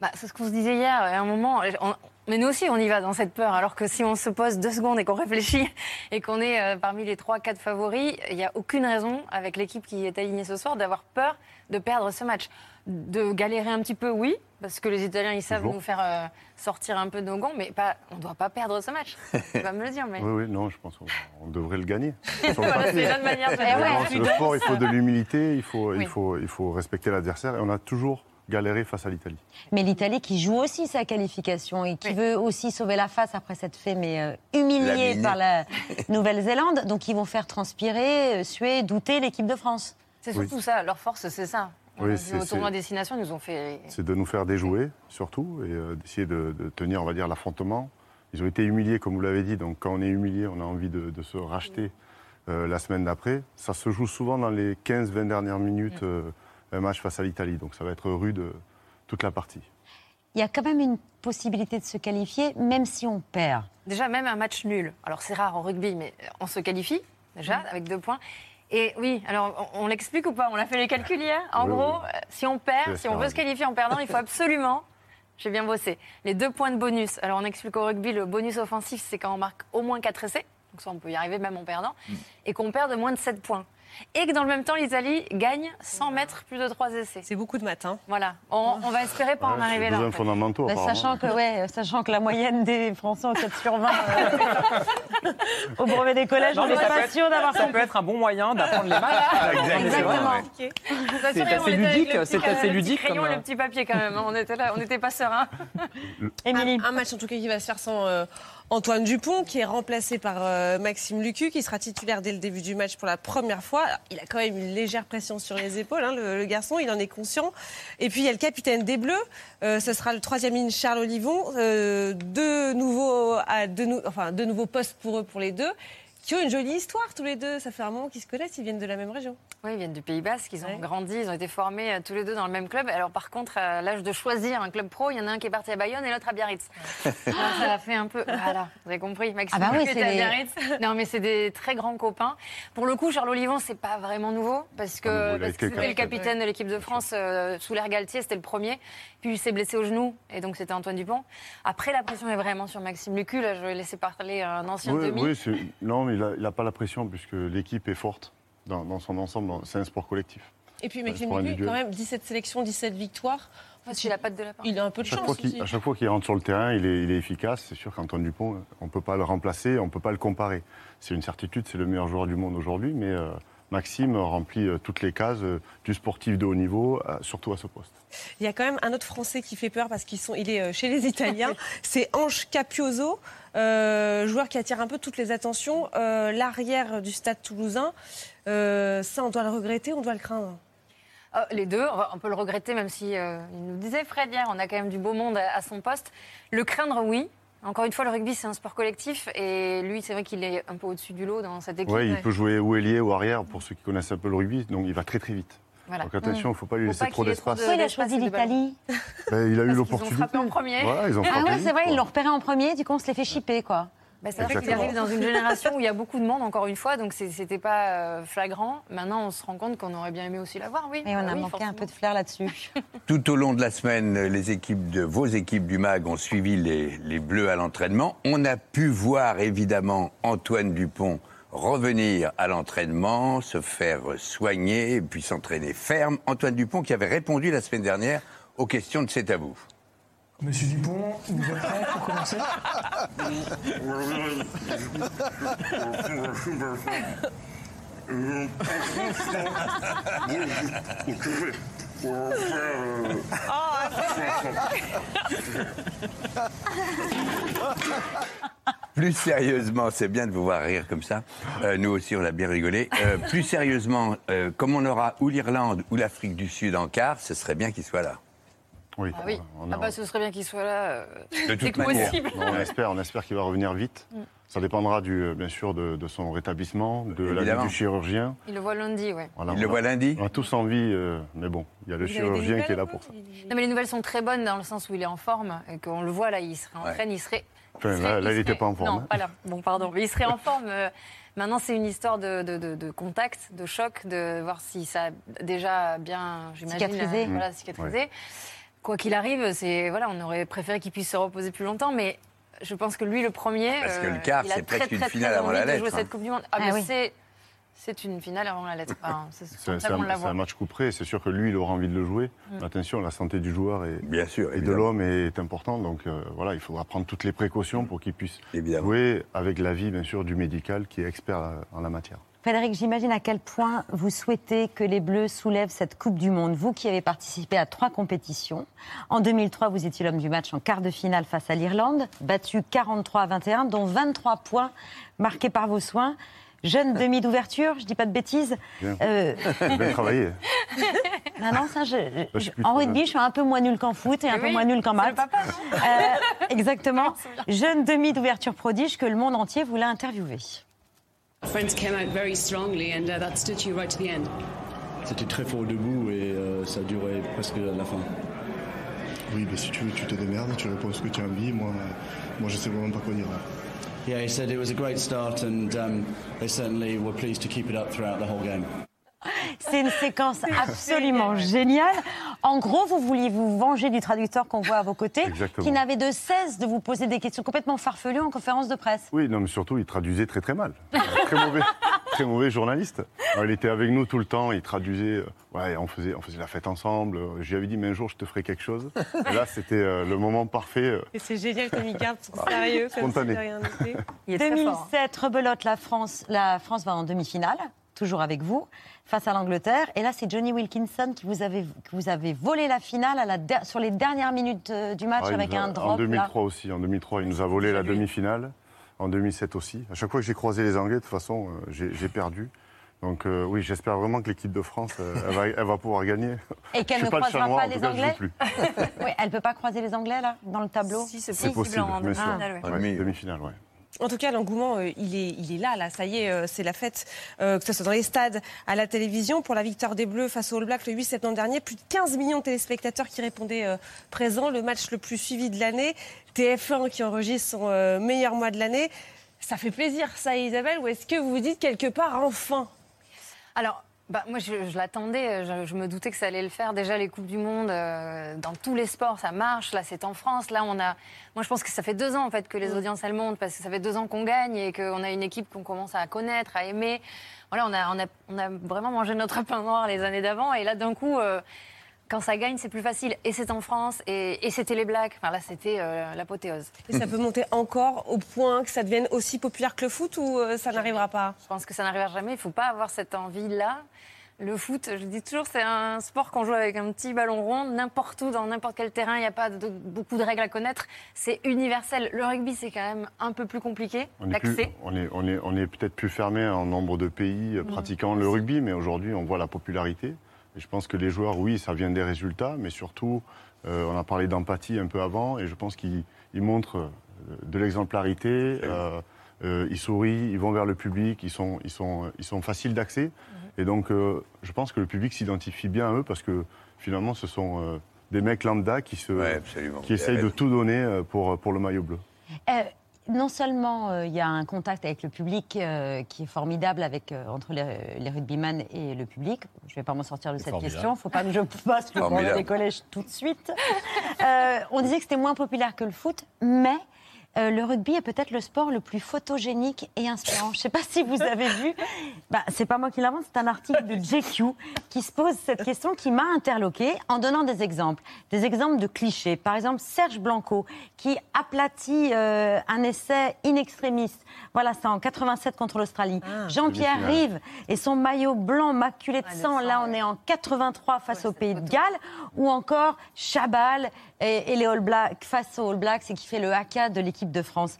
S23: Bah, c'est ce qu'on se disait hier, à un moment. on- mais nous aussi, on y va dans cette peur. Alors que si on se pose deux secondes et qu'on réfléchit et qu'on est euh, parmi les trois, quatre favoris, il n'y a aucune raison, avec l'équipe qui est alignée ce soir, d'avoir peur de perdre ce match. De galérer un petit peu, oui, parce que les Italiens, ils savent
S24: Toujours.
S23: nous faire euh, sortir un peu de nos gonds, mais pas, on ne doit pas perdre ce match. Tu vas me le dire, mais.
S24: Oui, oui, non, je pense qu'on on devrait le gagner.
S23: Voilà, c'est notre manière de- Eh ouais,
S24: le sport, il faut de l'humilité, il faut,
S23: Oui.
S24: il, faut, il faut respecter l'adversaire et on a toujours galéré face à l'Italie.
S1: Mais l'Italie qui joue aussi sa qualification et qui veut aussi sauver la face après cette fait, mais euh, humiliée par la Nouvelle-Zélande. Donc ils vont faire transpirer, euh, suer, douter l'équipe de France.
S23: C'est
S24: Oui.
S23: surtout ça, leur force, c'est ça.
S24: Oui,
S23: Au tournoi destination, ils nous ont fait.
S24: C'est de nous faire déjouer, surtout, et euh, d'essayer de, de tenir, on va dire, l'affrontement. Ils ont été humiliés, comme vous l'avez dit, donc quand on est humilié, on a envie de, de se racheter euh, la semaine d'après. Ça se joue souvent dans les 15-20 dernières minutes, euh, un match face à l'Italie, donc ça va être rude euh, toute la partie.
S1: Il y a quand même une possibilité de se qualifier, même si on perd.
S23: Déjà, même un match nul. Alors, c'est rare en rugby, mais on se qualifie, déjà, avec deux points. Et oui, alors, on, on l'explique ou pas? On a fait les calculs hier? En
S24: Oui,
S23: gros,
S24: oui.
S23: si on perd, si on veut se qualifier en perdant, il faut absolument. J'ai bien bossé. Les deux points de bonus. Alors, on explique au rugby, le bonus offensif, c'est quand on marque au moins 4 essais. Donc, Donc ça, on peut y arriver même en perdant.
S4: Mm.
S23: Et qu'on perd de moins de 7 points. Et que dans le même temps, l'Italie gagne 100 mètres plus de 3 essais.
S3: C'est beaucoup de matin.
S23: Voilà. On, on va espérer pas en arriver
S24: c'est
S23: là. en fait.
S24: fondamentaux,
S1: Bah, sachant, que, ouais, sachant que la moyenne des Français en 4 sur 20 euh, au brevet des collèges,
S11: Non,
S1: on n'est
S11: ça
S1: pas
S11: être-
S1: sûr d'avoir
S11: Ça peut être un bon moyen d'apprendre les maths.
S1: Exactement.
S23: Je vous
S11: C'est
S23: assure,
S11: assez ludique,
S23: le
S11: c'est assez
S23: le
S11: ludique
S23: crayon
S11: comme,
S23: et
S11: euh,
S23: le petit papier quand même. On était là, on n'était pas sereins.
S3: Un, un match en tout cas qui va se faire sans euh, Antoine Dupont, qui est remplacé par euh, Maxime Lucu, qui sera titulaire dès le début du match pour la première fois. Il a quand même une légère pression sur les épaules, hein, le, le garçon, il en est conscient. Et puis il y a le capitaine des Bleus, euh, ce sera le troisième ligne Charles Olivon. Euh, deux, nouveaux, à, deux, enfin, deux nouveaux postes pour eux, pour les deux, qui ont une jolie histoire tous les deux. Ça fait un moment qu'ils se connaissent, ils viennent de la même région.
S23: Oui, ils viennent du Pays Basque, ils ont grandi, ils ont été formés euh, tous les deux dans le même club. Alors par contre, à l'âge de choisir un club pro, il y en a un qui est parti à Bayonne et l'autre à Biarritz. Alors, ça a fait un peu... Voilà, vous avez compris, Maxime
S1: Ah bah oui,
S23: Lucu
S1: c'est
S23: était à Biarritz. Non mais c'est des très grands copains. Pour le coup, Charles Olivon, c'est pas vraiment nouveau, parce que
S24: Ah,
S23: c'était le
S24: capitaine.
S23: de l'équipe de France euh, sous l'air Galtier, c'était le premier. Puis il s'est blessé au genou, et donc c'était Antoine Dupont. Après, la pression est vraiment sur Maxime Lucu. Là, je vais laisser parler un ancien
S24: Oui,
S23: demi.
S24: oui, c'est- non, mais il n'a pas la pression puisque l'équipe est forte dans, dans son ensemble. C'est un sport collectif.
S3: Et puis Lucu,
S24: individuel.
S3: quand même, 17 sélections, 17 victoires.
S23: En fait, il a pas de lapin.
S3: Il a un peu de
S24: Chaque
S3: chance
S24: fois qu'il-
S3: aussi.
S24: à chaque fois qu'il rentre sur le terrain, il est, il est efficace. C'est sûr qu'Antoine Dupont, on ne peut pas le remplacer, on ne peut pas le comparer. C'est une certitude, c'est le meilleur joueur du monde aujourd'hui, mais euh, Maxime remplit euh, toutes les cases euh, du sportif de haut niveau, euh, surtout à ce poste.
S3: Il y a quand même un autre Français qui fait peur parce qu'il est euh, chez les Italiens. C'est Ange Capioso, euh, joueur qui attire un peu toutes les attentions. Euh, L'arrière du stade toulousain, euh, ça, on doit le regretter, on doit le craindre?
S23: Ah, les deux, on peut le regretter, même si euh, il nous disait Fred hier, on a quand même du beau monde à, à son poste. Le craindre, oui. Encore une fois, le rugby, c'est un sport collectif. Et lui, c'est vrai qu'il est un peu au-dessus du lot dans cette équipe.
S24: Ouais, il peut jouer ou ailier ou arrière, pour ceux qui connaissent un peu le rugby, donc il va très très vite.
S23: Voilà.
S24: Donc attention, il ne faut pas lui
S23: Faut
S24: laisser
S23: pas
S24: trop d'espace.
S23: de-
S1: il a choisi l'Italie
S24: Ben, il a eu
S23: Parce qu'ils ont
S24: l'opportunité.
S23: frappé en premier.
S24: Voilà, ils ont
S1: Ah ouais, c'est vrai,
S24: quoi.
S1: ils l'ont repéré en premier, du coup on se les fait chipper quoi.
S23: Bah, c'est vrai qu'il arrive dans une génération où il y a beaucoup de monde, encore une fois, donc c'était pas euh, flagrant. Maintenant, on se rend compte qu'on aurait bien aimé aussi l'avoir, oui.
S1: Et on
S23: Bah
S1: a
S23: oui,
S1: manqué un peu de flair là-dessus.
S6: Tout au long de la semaine, les équipes de vos équipes du MAG ont suivi les, les Bleus à l'entraînement. On a pu voir évidemment Antoine Dupont revenir à l'entraînement, se faire soigner et puis s'entraîner ferme. Antoine Dupont qui avait répondu la semaine dernière aux questions de C'est à vous.
S25: Monsieur Dupont, vous êtes prêt pour commencer?
S6: Plus sérieusement, c'est bien de vous voir rire comme ça. Euh, nous aussi, on a bien rigolé. Euh, plus sérieusement, euh, comme on aura ou l'Irlande ou l'Afrique du Sud en quart, ce serait bien qu'il soit là.
S24: Oui,
S23: Ah oui,
S24: on
S23: ah bah, ce serait bien qu'il soit là. euh,
S6: De toute
S23: que
S6: manière.
S23: possible.
S24: Non, on espère, on espère qu'il va revenir vite.
S23: Mm.
S24: Ça dépendra du, bien sûr de, de son rétablissement, de l'avis
S6: Évidemment.
S24: du chirurgien.
S23: Il le voit lundi, ouais.
S24: Voilà,
S6: Il
S24: on
S6: le
S24: a-
S6: voit lundi?
S24: On a tous envie, euh, mais bon, il y a le
S23: Vous
S24: chirurgien qui est là pour ça.
S23: Non, mais les nouvelles sont très bonnes dans le sens où il est en forme et qu'on le voit là, il serait en
S24: Ouais.
S23: train, il serait.
S24: Enfin, là-
S23: serait-
S24: là, il
S23: serait-
S24: était pas en forme,
S23: Non,
S24: hein.
S23: pas là. Bon, pardon. Mais il serait en forme. euh, Maintenant, c'est une histoire de, de- de- de contact, de choc, de voir si ça a déjà bien, j'imagine,
S1: Cicatrisé.
S23: euh, voilà,
S1: Mmh.
S23: cicatrisé. Quoi qu'il arrive, c'est voilà, on aurait préféré qu'il puisse se reposer plus longtemps, mais je pense que lui, le premier,
S6: Parce que
S23: euh,
S6: le quart,
S23: il a
S6: c'est
S23: très,
S6: presque une
S23: très,
S6: finale avant la lettre,
S23: jouer
S6: hein.
S23: cette Coupe du Monde. Ah,
S1: Ah
S23: mais
S1: oui.
S23: c'est c'est une finale avant la lettre. Enfin, c'est
S24: un, un match coup près. C'est sûr que lui, il aura envie de le jouer.
S23: Mm.
S24: Attention, la santé du joueur et,
S6: Bien sûr,
S24: et de l'homme est importante. Donc euh, voilà, il faudra prendre toutes les précautions pour qu'il puisse
S6: Évidemment.
S24: jouer avec l'avis, bien sûr, du médical qui est expert en la matière.
S1: Frédéric, j'imagine à quel point vous souhaitez que les Bleus soulèvent cette Coupe du Monde. Vous qui avez participé à trois compétitions. En 2003, vous étiez l'homme du match en quart de finale face à l'Irlande, battu 43 à 21, dont 23 points marqués par vos soins. Jeune demi d'ouverture, je dis pas de bêtises.
S24: Bien,
S1: Euh,
S24: bien travaillé.
S1: Non, ça, je,
S24: je
S1: je-
S24: suis plus
S1: en rugby, je suis un peu moins nulle qu'en foot et un peu moins nulle qu'en maths.
S23: papa, non
S1: Euh, exactement. Jeune demi d'ouverture prodige que le monde entier voulait interviewer.
S26: Friends came out very strongly, and uh, that stood you right to the end.
S25: C'était très fort debout et euh, ça a duré presque à la fin.
S27: Oui, mais si tu veux, tu te démerdes, tu réponds ce que tu as envie. Moi, moi je sais vraiment pas quoi dire. là.
S25: Yeah, he said it was a great start and um, they certainly were pleased to keep it up throughout the whole game.
S1: C'est une séquence absolument géniale. En gros, vous vouliez vous venger du traducteur qu'on voit à vos côtés,
S24: Exactement.
S1: qui n'avait de cesse de vous poser des questions complètement farfelues en conférence de presse.
S24: Oui, non, mais surtout, il traduisait très très mal. très mauvais, très mauvais journaliste. Alors, il était avec nous tout le temps, il traduisait. euh, ouais, on faisait, on faisait la fête ensemble. Euh, Je lui avais dit, mais un jour, je te ferai quelque chose. Et là, c'était euh, le moment parfait. euh,
S3: Et c'est génial comme il garde son sérieux, comme
S24: Spontané.
S3: si de rien n'était.
S1: Il 2007, rebelote, la France, la France va en demi-finale, toujours avec vous, face à l'Angleterre. Et là, c'est Johnny Wilkinson qui vous avait, que vous avez volé la finale à la der- sur les dernières minutes euh, du match
S24: ah,
S1: avec
S24: a-
S1: un drop.
S24: En
S1: là.
S24: 2003 aussi. En 2003, il nous a volé la demi-finale. En 2007 aussi. À chaque fois que j'ai croisé les Anglais, de toute façon, euh, j'ai perdu. Donc euh, oui, j'espère vraiment que l'équipe de France, euh, elle, va, elle va pouvoir gagner.
S1: Et qu'elle ne
S24: pas
S1: croisera pas
S24: en
S1: les
S24: cas,
S1: Anglais
S24: plus.
S1: Oui, elle ne peut pas croiser les Anglais, là, dans le tableau
S23: Si, c'est
S24: C'est possible.
S1: Ah.
S24: Ouais, Demi-finale, ouais.
S3: En tout cas, l'engouement, euh, il, est, il est là, là, ça y est, euh, c'est la fête, euh, que ce soit dans les stades, à la télévision. Pour la victoire des Bleus face aux All Blacks le 8 septembre dernier, plus de 15 millions de téléspectateurs qui répondaient présents, le match le plus suivi de l'année, TF1 qui enregistre son meilleur mois de l'année. Ça fait plaisir, ça, Isabelle, ou est-ce que vous vous dites quelque part, enfin?
S23: Alors, bah, moi, je, je l'attendais, je, je me doutais que ça allait le faire. Déjà, les Coupes du Monde, euh, dans tous les sports, ça marche. Là, c'est en France. Là, on a. Moi, je pense que ça fait deux ans, en fait, que les audiences, elles montent, parce que ça fait deux ans qu'on gagne et qu'on a une équipe qu'on commence à connaître, à aimer. Voilà, on a, on a, on a vraiment mangé notre pain noir les années d'avant. Et là, d'un coup. euh, quand ça gagne, c'est plus facile. Et c'est en France, et, et c'était les Blacks. Enfin, là, c'était euh, l'apothéose.
S3: Et ça peut monter encore au point que ça devienne aussi populaire que le foot ou euh, ça n'arrivera pas?
S23: Je pense que ça n'arrivera jamais. Il ne faut pas avoir cette envie-là. Le foot, je dis toujours, c'est un sport qu'on joue avec un petit ballon rond, n'importe où, dans n'importe quel terrain. Il n'y a pas de- beaucoup de règles à connaître. C'est universel. Le rugby, c'est quand même un peu plus compliqué
S24: On est, plus-
S23: d'accès.
S24: on est, on est, on est peut-être plus fermé en nombre de pays euh, pratiquant le rugby, mais aujourd'hui, on voit la popularité. Et je pense que les joueurs, oui, ça vient des résultats, mais surtout, euh, on a parlé d'empathie un peu avant, et je pense qu'ils ils montrent euh, de l'exemplarité, euh, euh, ils sourient, ils vont vers le public, ils sont, ils sont, ils sont faciles d'accès. Et donc, euh, je pense que le public s'identifie bien à eux, parce que finalement, ce sont euh, des mecs lambda qui, se, qui essayent de tout donner pour, pour le maillot bleu.
S1: Non seulement euh, il y a un contact avec le public euh, qui est formidable avec, euh, entre les, les rugbyman et le public. Je ne vais pas m'en sortir de cette
S24: formidable.
S1: question. Il ne faut pas que je passe le des collèges tout de suite. On disait que c'était moins populaire que le foot, mais euh, le rugby est peut-être le sport le plus photogénique et inspirant. Je ne sais pas si vous avez vu. Bah, c'est pas moi qui l'invente, c'est un article de JQ qui se pose cette question qui m'a interloqué en donnant des exemples. Des exemples de clichés. Par exemple, Serge Blanco qui aplatit euh, un essai in extremis. Voilà, c'est en 87 contre l'Australie. Jean-Pierre
S28: demi-finale.
S1: Rive et son maillot blanc maculé de sang. Là, on est en 83 face au Pays de Galles. Ou encore Chabal et, et les All Blacks face aux All Blacks et qui fait le haka de l'équipe de France.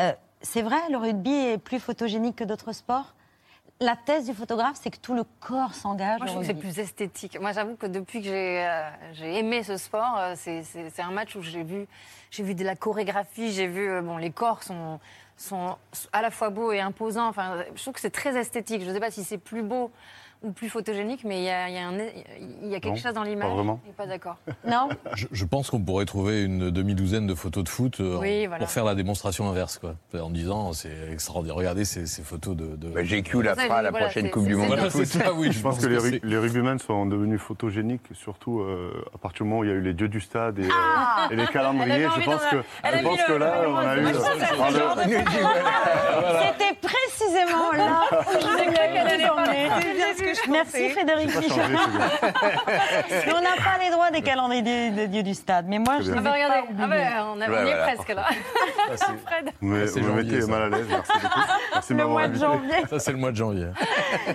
S1: Euh, c'est vrai, le rugby est plus photogénique que d'autres sports? La thèse du photographe, c'est que tout le corps s'engage
S23: Moi, je trouve que c'est plus esthétique. Moi, j'avoue que depuis que j'ai euh, aimé ce sport, euh, c'est- un match où j'ai vu, de la chorégraphie, j'ai vu, euh, bon, les corps sont, sont à la fois beaux et imposants. Enfin, je trouve que c'est très esthétique. Je ne sais pas si c'est plus beau ou plus photogénique, mais il y a, il y a un- il y a quelque
S4: Non,
S23: chose dans
S4: pas
S23: l'image.
S4: vraiment.
S23: Je suis pas d'accord.
S1: Non
S4: Je, je pense qu'on pourrait trouver une demi-douzaine de photos de foot euh,
S23: Oui,
S4: en-
S23: voilà.
S4: pour faire la démonstration inverse, quoi. En disant, c'est extraordinaire. Regardez ces, ces photos de. de...
S6: Bah, GQ la fera à la prochaine Coupe du Monde
S4: Voilà,
S6: de foot.
S4: c'est ça, oui,
S24: je, pense que, les, rugbymen sont devenus photogéniques, surtout euh, à partir du moment où il y a eu les dieux du stade et, euh,
S1: Ah
S24: et les calendriers. Je pense que, je pense que là, on a eu.
S1: C'était précisément là où je voulais
S3: qu'elle
S1: vous
S3: que je
S1: Merci
S3: pensais.
S1: Frédéric Mais on n'a pas les droits des calendriers des dieux du stade. Mais moi, je
S23: Ah bah regardez,
S1: pas
S23: ah bah, on, a-
S24: Ouais,
S23: on y est
S24: voilà,
S23: presque là. Fred.
S4: Ça, c'est
S24: vous me
S4: janvier,
S24: mettez
S4: ça.
S24: mal à l'aise, merci beaucoup. Merci
S1: Le mois de janvier.
S4: Ça, c'est le mois de janvier.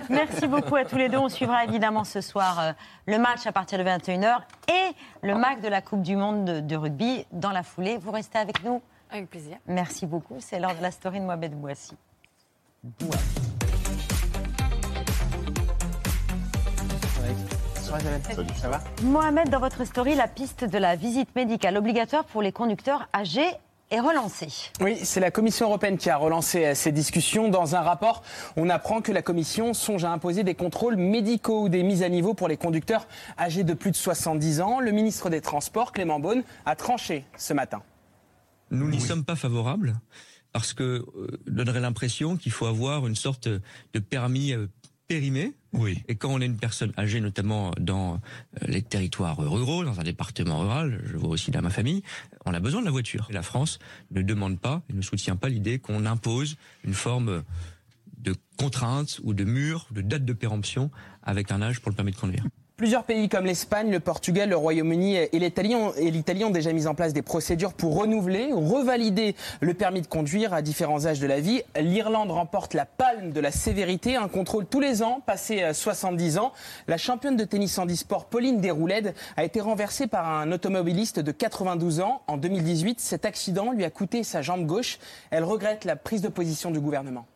S1: Merci beaucoup à tous les deux. On suivra évidemment ce soir euh, le match à partir de 21h et le match de la Coupe du Monde de, de rugby dans la foulée. Vous restez avec nous
S23: Avec plaisir.
S1: Merci beaucoup. C'est l'heure de la story de Mohamed Bouassi.
S29: Ça va?
S1: Mohamed, dans votre story, la piste de la visite médicale obligatoire pour les conducteurs âgés est relancée.
S29: Oui, c'est la Commission européenne qui a relancé euh, ces discussions. Dans un rapport, on apprend que la Commission songe à imposer des contrôles médicaux ou des mises à niveau pour les conducteurs âgés de plus de 70 ans. Le ministre des Transports, Clément Beaune, a tranché ce matin.
S28: Nous n'y sommes pas favorables parce que euh, donnerait l'impression qu'il faut avoir une sorte de permis euh, périmé Et quand on est une personne âgée, notamment dans euh, les territoires ruraux, dans un département rural, je vois aussi là ma famille, on a besoin de la voiture. Et la France ne demande pas et ne soutient pas l'idée qu'on impose une forme de contrainte ou de mur, de date de péremption avec un âge pour le permis de conduire.
S2: Plusieurs pays comme l'Espagne, le Portugal, le Royaume-Uni et l'Italie ont, déjà mis en place des procédures pour renouveler ou revalider le permis de conduire à différents âges de la vie. L'Irlande remporte la palme de la sévérité, un contrôle tous les ans, passé 70 ans. La championne de tennis en sport Pauline Desrouledes a été renversée par un automobiliste de 92 ans en 2018. Cet accident lui a coûté sa jambe gauche. Elle regrette la prise de position du gouvernement.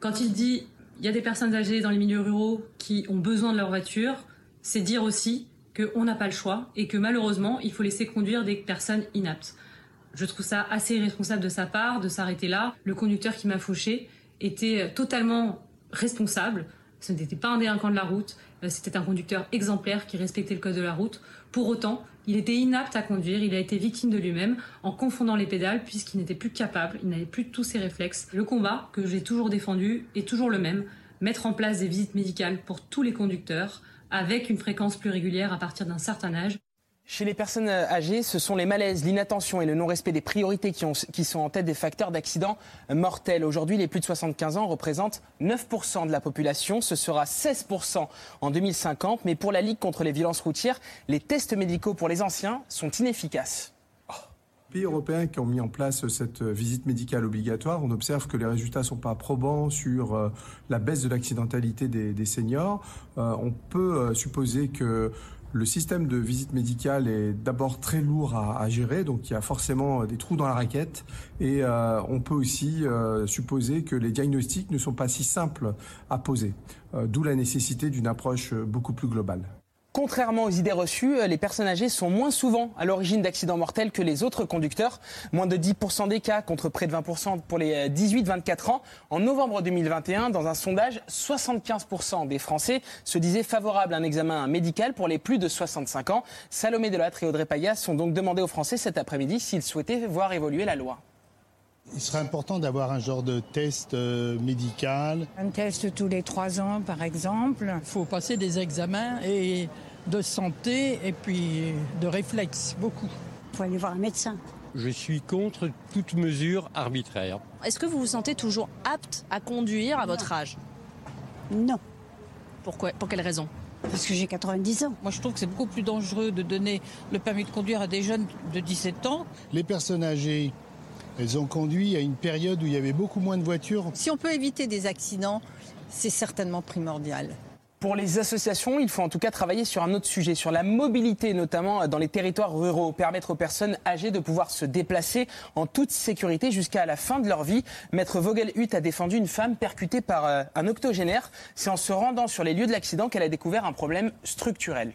S30: Quand il dit il y a des personnes âgées dans les milieux ruraux qui ont besoin de leur voiture, c'est dire aussi qu'on n'a pas le choix et que malheureusement, il faut laisser conduire des personnes inaptes. Je trouve ça assez irresponsable de sa part de s'arrêter là. Le conducteur qui m'a fauché était totalement responsable. Ce n'était pas un délinquant de la route, euh, c'était un conducteur exemplaire qui respectait le code de la route. Pour autant, il était inapte à conduire, il a été victime de lui-même en confondant les pédales puisqu'il n'était plus capable, il n'avait plus tous ses réflexes. Le combat que j'ai toujours défendu est toujours le même, mettre en place des visites médicales pour tous les conducteurs, avec une fréquence plus régulière à partir d'un certain âge.
S2: Chez les personnes âgées, ce sont les malaises, l'inattention et le non-respect des priorités qui, ont, qui, sont en tête des facteurs d'accidents mortels. Aujourd'hui, les plus de 75 ans représentent 9% de la population. Ce sera 16% en 2050. Mais pour la Ligue contre les violences routières, les tests médicaux pour les anciens sont inefficaces
S31: pays européens qui ont mis en place cette visite médicale obligatoire, on observe que les résultats ne sont pas probants sur euh, la baisse de l'accidentalité des, seniors. Euh, on peut euh, supposer que le système de visite médicale est d'abord très lourd à, gérer, donc il y a forcément des trous dans la raquette. Et euh, on peut aussi euh, supposer que les diagnostics ne sont pas si simples à poser, euh, d'où la nécessité d'une approche beaucoup plus globale.
S2: Contrairement aux idées reçues, les personnes âgées sont moins souvent à l'origine d'accidents mortels que les autres conducteurs. Moins de 10% des cas contre près de 20% pour les 18-24 ans. En novembre 2021, dans un sondage, 75% des Français se disaient favorables à un examen médical pour les plus de 65 ans. Salomé Delattre et Audrey Payas ont donc demandé aux Français cet après-midi s'ils souhaitaient voir évoluer la loi.
S32: Il serait important d'avoir un genre de test euh, médical.
S33: Un test tous les trois ans, par exemple.
S34: Il faut passer des examens et de santé et puis de réflexe, beaucoup.
S33: Il faut aller voir un médecin.
S35: Je suis contre toute mesure arbitraire.
S18: Est-ce que vous vous sentez toujours apte à conduire à
S33: non.
S18: votre âge?
S33: Non.
S18: Pourquoi? Pour quelle raison?
S33: Parce que j'ai 90 ans.
S34: Moi, je trouve que c'est beaucoup plus dangereux de donner le permis de conduire à des jeunes de 17 ans.
S32: Les personnes âgées, elles ont conduit à une période où il y avait beaucoup moins de voitures.
S34: Si on peut éviter des accidents, c'est certainement primordial.
S2: Pour les associations, il faut en tout cas travailler sur un autre sujet, sur la mobilité, notamment dans les territoires ruraux, permettre aux personnes âgées de pouvoir se déplacer en toute sécurité jusqu'à la fin de leur vie. Maître Vogelhut a défendu une femme percutée par un octogénaire. C'est en se rendant sur les lieux de l'accident qu'elle a découvert un problème structurel.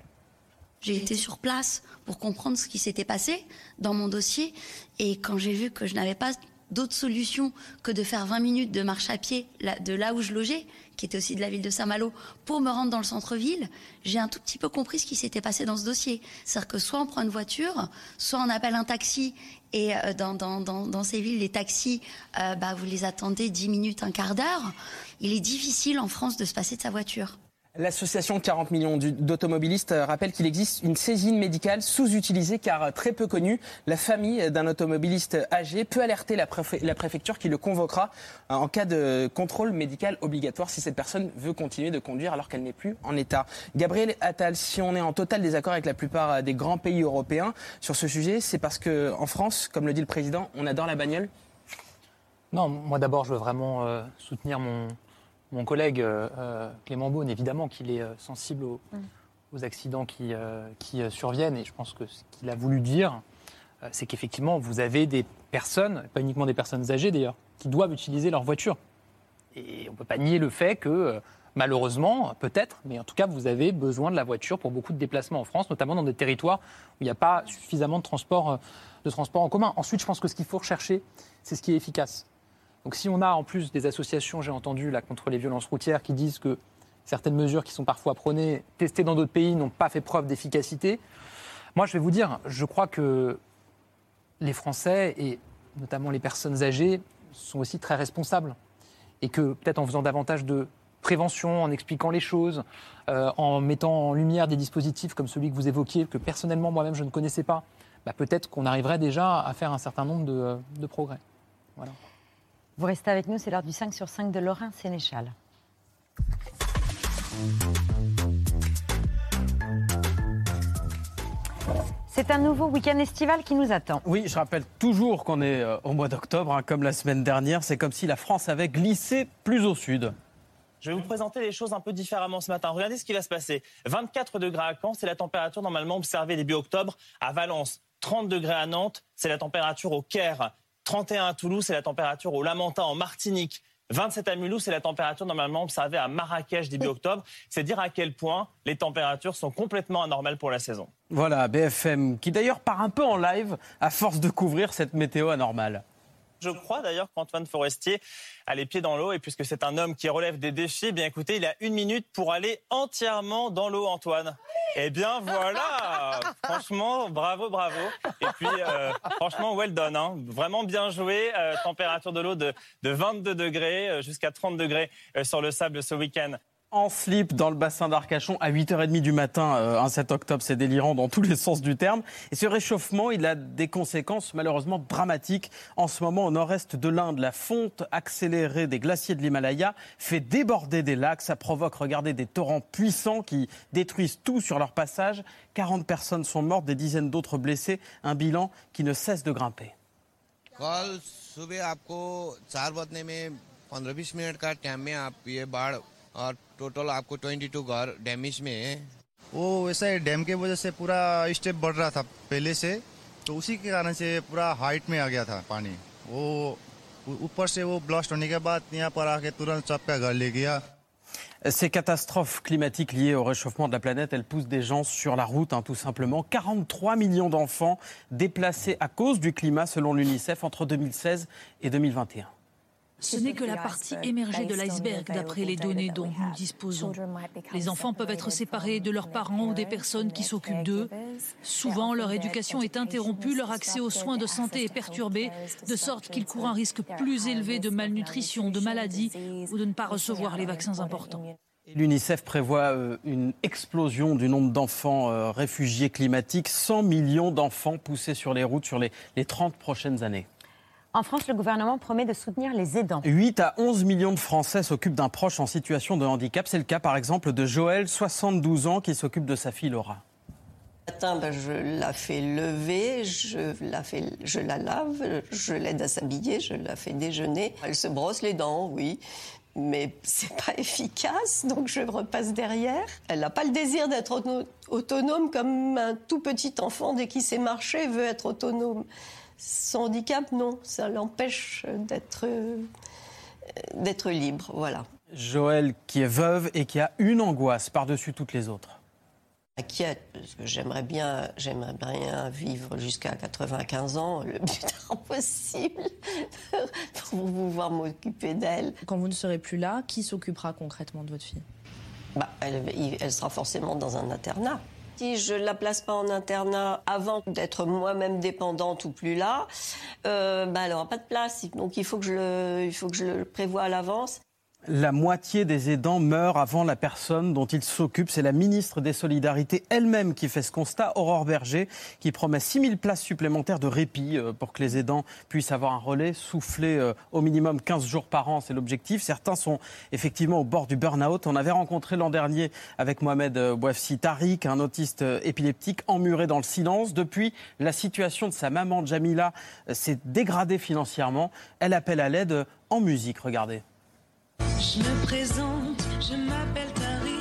S36: J'ai été sur place pour comprendre ce qui s'était passé dans mon dossier et quand j'ai vu que je n'avais pas d'autre solution que de faire 20 minutes de marche à pied de là où je logeais, qui était aussi de la ville de Saint-Malo, pour me rendre dans le centre-ville, j'ai un tout petit peu compris ce qui s'était passé dans ce dossier. C'est-à-dire que soit on prend une voiture, soit on appelle un taxi, et euh, dans, dans, dans, dans, ces villes, les taxis, euh, bah, vous les attendez 10 minutes, un quart d'heure. Il est difficile en France de se passer de sa voiture.
S2: L'association 40 millions d'automobilistes rappelle qu'il existe une saisine médicale sous-utilisée car très peu connue. La famille d'un automobiliste âgé peut alerter la, la, préfecture qui le convoquera en cas de contrôle médical obligatoire si cette personne veut continuer de conduire alors qu'elle n'est plus en état. Gabriel Attal, si on est en total désaccord avec la plupart des grands pays européens sur ce sujet, c'est parce qu'en France, comme le dit le président, on adore la bagnole?
S11: Non, moi d'abord, je veux vraiment euh, soutenir mon, mon collègue euh, Clément Beaune, évidemment qu'il est euh, sensible aux, mm. aux accidents qui, euh, qui, surviennent. Et je pense que ce qu'il a voulu dire, euh, c'est qu'effectivement, vous avez des personnes, pas uniquement des personnes âgées d'ailleurs, qui doivent utiliser leur voiture. Et on ne peut pas nier le fait que, malheureusement, peut-être, mais en tout cas, vous avez besoin de la voiture pour beaucoup de déplacements en France, notamment dans des territoires où il n'y a pas suffisamment de transport, de transport en commun. Ensuite, je pense que ce qu'il faut rechercher, c'est ce qui est efficace. Donc si on a en plus des associations, j'ai entendu là contre les violences routières, qui disent que certaines mesures qui sont parfois prônées, testées dans d'autres pays, n'ont pas fait preuve d'efficacité, moi je vais vous dire, je crois que les Français et notamment les personnes âgées sont aussi très responsables et que peut-être en faisant davantage de prévention, en expliquant les choses, euh, en mettant en lumière des dispositifs comme celui que vous évoquiez, que personnellement moi-même je ne connaissais pas, bah, peut-être qu'on arriverait déjà à faire un certain nombre de, de progrès. Voilà.
S1: Vous restez avec nous, c'est l'heure du 5 sur 5 de Lorrain Sénéchal. C'est un nouveau week-end estival qui nous attend.
S29: Oui, je rappelle toujours qu'on est euh, au mois d'octobre, hein, comme la semaine dernière. C'est comme si la France avait glissé plus au sud.
S37: Je vais vous présenter les choses un peu différemment ce matin. Regardez ce qui va se passer. 24 degrés à Caen, c'est la température normalement observée début octobre. À Valence, 30 degrés à Nantes, c'est la température au Caire. 31 à Toulouse, c'est la température au Lamentin, en Martinique. 27 à Mulhouse, c'est la température normalement observée à Marrakech début octobre. C'est dire à quel point les températures sont complètement anormales pour la saison.
S29: Voilà, BFM, qui d'ailleurs part un peu en live à force de couvrir cette météo anormale.
S37: Je crois d'ailleurs qu'Antoine Forestier a les pieds dans l'eau et puisque c'est un homme qui relève des défis, bien écoutez, il a une minute pour aller entièrement dans l'eau, Antoine. Eh bien voilà, franchement, bravo, bravo. Et puis, euh, franchement, well done. Hein. Vraiment bien joué. Euh, température de l'eau de, de 22 degrés euh, jusqu'à 30 degrés sur le sable ce week-end
S29: en slip dans le bassin d'Arcachon à 8h30 du matin, euh, un 7 octobre, c'est délirant dans tous les sens du terme. Et ce réchauffement, il a des conséquences malheureusement dramatiques. En ce moment, au nord-est de l'Inde, la fonte accélérée des glaciers de l'Himalaya fait déborder des lacs. Ça provoque, regardez, des torrents puissants qui détruisent tout sur leur passage. 40 personnes sont mortes, des dizaines d'autres blessées. Un bilan qui ne cesse de grimper.
S38: कल सुबह आपको चार बजने में पंद्रह बीस मिनट का टाइम में आप ये बाढ़ और टोटल आपको 22 घर डैमेज में है
S39: वो वैसा है डैम के वजह से पूरा स्टेप बढ़ रहा था पहले से तो उसी के कारण से पूरा हाइट में आ गया था पानी वो ऊपर से वो ब्लास्ट होने के बाद यहाँ पर आके तुरंत सबका घर ले गया
S29: Ces catastrophes climatiques liées au réchauffement de la planète, elles poussent des gens sur la route, hein, tout simplement. 43 millions d'enfants déplacés à cause du climat, selon l'UNICEF, entre 2016 et 2021.
S40: Ce n'est que la partie émergée de l'iceberg d'après les données dont nous disposons. Les enfants peuvent être séparés de leurs parents ou des personnes qui s'occupent d'eux. Souvent, leur éducation est interrompue, leur accès aux soins de santé est perturbé, de sorte qu'ils courent un risque plus élevé de malnutrition, de maladie ou de ne pas recevoir les vaccins importants.
S29: L'UNICEF prévoit euh, une explosion du nombre d'enfants euh, réfugiés climatiques, 100 millions d'enfants poussés sur les routes sur les, les 30 prochaines années.
S1: En France, le gouvernement promet de soutenir les aidants.
S29: 8 à 11 millions de Français s'occupent d'un proche en situation de handicap. C'est le cas par exemple de Joël, 72 ans, qui s'occupe de sa fille Laura.
S41: matin, ben, je la fais lever, je la, fais, je la lave, je l'aide à s'habiller, je la fais déjeuner. Elle se brosse les dents, oui, mais c'est pas efficace, donc je repasse derrière. Elle n'a pas le désir d'être auto- autonome comme un tout petit enfant, dès qu'il sait marcher, veut être autonome. Son handicap, non, ça l'empêche d'être euh, d'être libre, voilà.
S29: Joël qui est veuve et qui a une angoisse par-dessus toutes les autres.
S41: inquiète parce que j'aimerais bien, j'aimerais bien vivre jusqu'à 95 ans le plus tard possible pour pouvoir m'occuper d'elle.
S19: Quand vous ne serez plus là, qui s'occupera concrètement de votre fille?
S41: Bah, elle, sera forcément dans un internat. Si je la place pas en internat avant d'être moi-même dépendante ou plus là, euh, bah, elle n'aura pas de place. Donc il faut que je le, il faut que je le prévoie à l'avance.
S29: La moitié des aidants meurent avant la personne dont ils s'occupent. C'est la ministre des Solidarités elle-même qui fait ce constat, Aurore Berger, qui promet 6000 places supplémentaires de répit euh, pour que les aidants puissent avoir un relais soufflé euh, au minimum 15 jours par an. C'est l'objectif. Certains sont effectivement au bord du burn-out. On avait rencontré l'an dernier avec Mohamed euh, Bouafsi Tariq, un autiste épileptique emmuré dans le silence. Depuis, la situation de sa maman Jamila s'est dégradée financièrement. Elle appelle à l'aide en musique. Regardez.
S42: Je me présente, je m'appelle Tariq.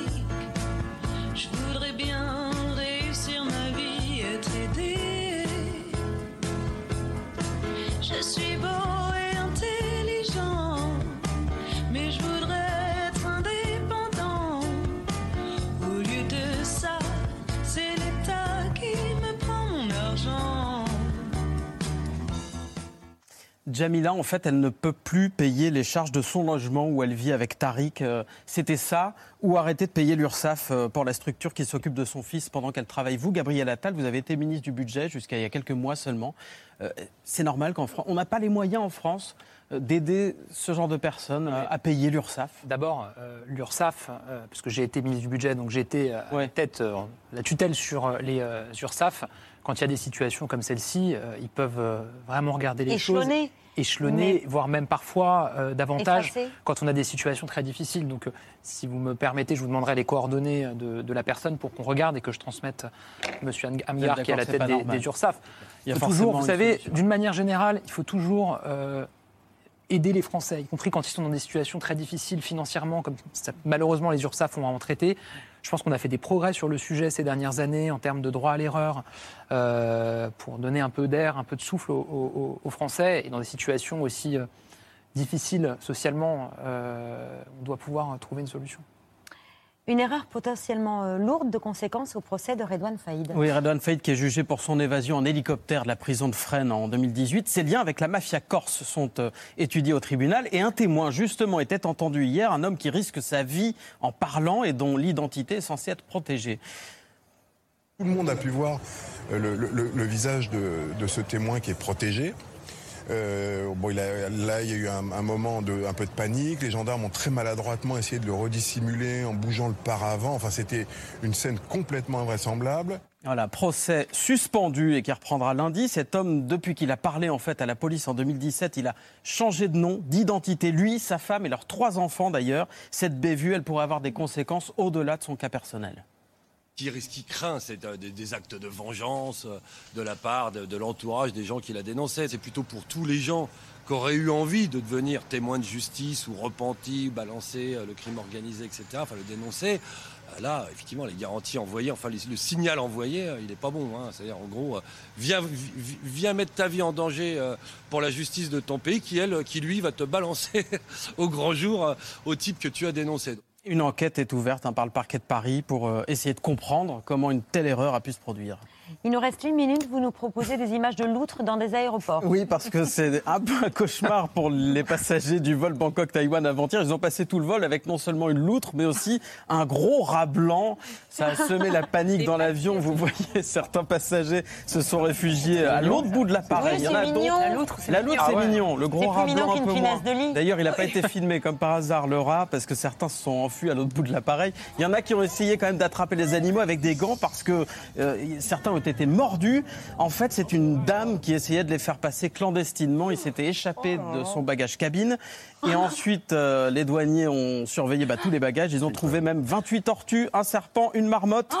S29: Jamila, en fait, elle ne peut plus payer les charges de son logement où elle vit avec Tariq. Euh, C'était ça ou arrêter de payer l'URSSAF euh, pour la structure qui s'occupe de son fils pendant qu'elle travaille. Vous, Gabriel Attal, vous avez été ministre du Budget jusqu'à il y a quelques mois seulement. Euh, c'est normal qu'en France, on n'a pas les moyens en France d'aider ce genre de personnes à payer l'URSSAF
S11: D'abord, euh, l'URSSAF, euh, parce que j'ai été ministre du budget, donc j'ai été euh, à la tête, euh, la tutelle sur euh, les euh, URSSAF. Quand il y a des situations comme celle-ci, euh, ils peuvent euh, vraiment regarder les
S1: Échelonner.
S11: choses, échelonner, voire même parfois euh, davantage quand on a des situations très difficiles. Donc, euh, si vous me permettez, je vous demanderai les coordonnées de, de la personne pour qu'on regarde et que je transmette M. Amgar, qui est à la tête des, des URSSAF.
S29: Il y a
S11: Il faut toujours, vous savez, d'une manière générale, il faut toujours euh, aider les Français, y compris quand ils sont dans des situations très difficiles financièrement, comme ça- malheureusement les URSAF ont à en traiter. Je pense qu'on a fait des progrès sur le sujet ces dernières années en termes de droit à l'erreur, euh, pour donner un peu d'air, un peu de souffle aux, Français. Et dans des situations aussi euh, difficiles socialement, euh, on doit pouvoir trouver une solution.
S1: Une erreur potentiellement euh, lourde de conséquences au procès de Redouane Faïd.
S29: Oui, Redouane Faïd qui est jugé pour son évasion en hélicoptère de la prison de Fresnes en 2018. Ses liens avec la mafia corse sont euh, étudiés au tribunal et un témoin justement était entendu hier, un homme qui risque sa vie en parlant et dont l'identité est censée être protégée.
S43: Tout le monde a pu voir euh, le, le- le visage de, de ce témoin qui est protégé. Euh, bon, a- là, il y a eu un, un moment de un peu de panique. Les gendarmes ont très maladroitement essayé de le redissimuler en bougeant le paravent. Enfin, c'était une scène complètement invraisemblable.
S29: Voilà, procès suspendu et qui reprendra lundi. Cet homme, depuis qu'il a parlé en fait à la police en 2017, il a changé de nom, d'identité. Lui, sa femme et leurs trois enfants d'ailleurs. Cette bévue, elle pourrait avoir des conséquences au-delà de son cas personnel.
S44: Qui, qui craint, c'est euh, des, actes de vengeance euh, de la part de, l'entourage des gens qui la dénonçaient. C'est plutôt pour tous les gens qui auraient eu envie de devenir témoins de justice ou repentis, balancer euh, le crime organisé, etc., enfin le dénoncer. Là, effectivement, les garanties envoyées, enfin le signal envoyé, il n'est pas bon. hein. C'est-à-dire, en gros, viens, vi- viens mettre ta vie en danger pour la justice de ton pays, qui, elle, qui lui, va te balancer au grand jour au type que tu as dénoncé.
S29: Une enquête est ouverte par le parquet de Paris pour euh, essayer de comprendre comment une telle erreur a pu se produire.
S1: Il nous reste une minute, vous nous proposez des images de loutres dans des aéroports.
S29: Oui, parce que c'est un peu un cauchemar pour les passagers du vol Bangkok-Taïwan avant-hier. Ils ont passé tout le vol avec non seulement une loutre, mais aussi un gros rat blanc. Ça a semé la panique dans l'avion. Vous voyez, certains passagers se sont réfugiés à l'autre bout de l'appareil.
S1: Oui. La loutre, c'est mignon. Ah ouais.
S29: mignon. Le gros rat blanc, un peu moins. D'ailleurs, il n'a pas été filmé comme par hasard, le rat, parce que certains se sont enfuis à l'autre bout de l'appareil. Il y en a qui ont essayé quand même d'attraper les animaux avec des gants parce que euh, certains ont été mordus. En fait, c'est une dame qui essayait de les faire passer clandestinement. Il s'était échappé de son bagage cabine. Et ensuite, euh, les douaniers ont surveillé bah, tous les bagages. Ils ont trouvé même 28 tortues, un serpent, une marmotte,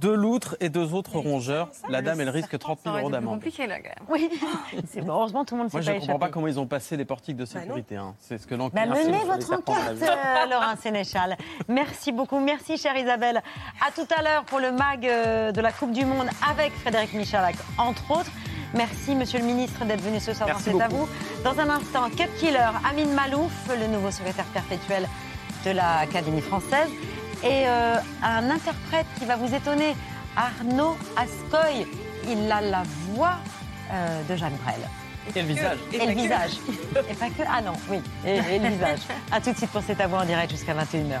S29: deux loutres et deux autres rongeurs. La dame, elle risque 30 000 euros d'amende.
S23: compliqué là quand même.
S1: Oui, c'est bon, heureusement tout le monde
S29: Moi,
S1: s'est
S29: je
S1: pas
S29: ne comprends pas comment ils ont passé les portiques de sécurité. hein. C'est ce que l'enquête.
S1: Bah, menez votre enquête, euh, Laurent Sénéchal. Merci beaucoup. Merci, chère Isabelle. À tout à l'heure pour le MAG euh, de la Coupe du Monde avec Frédéric Michalak, entre autres. Merci, monsieur le ministre, d'être venu ce soir C'est à vous. Dans un instant, Cut Killer, Amine Malouf, le nouveau secrétaire perpétuel de l'Académie française, et euh, un interprète qui va vous étonner, Arnaud Ascoy. Il a la voix euh, de Jacques Brel.
S29: Et le visage.
S1: Et, le visage. Et pas que. Ah non, oui. Et, et le visage. A tout de suite pour C'est à vous en direct jusqu'à 21h.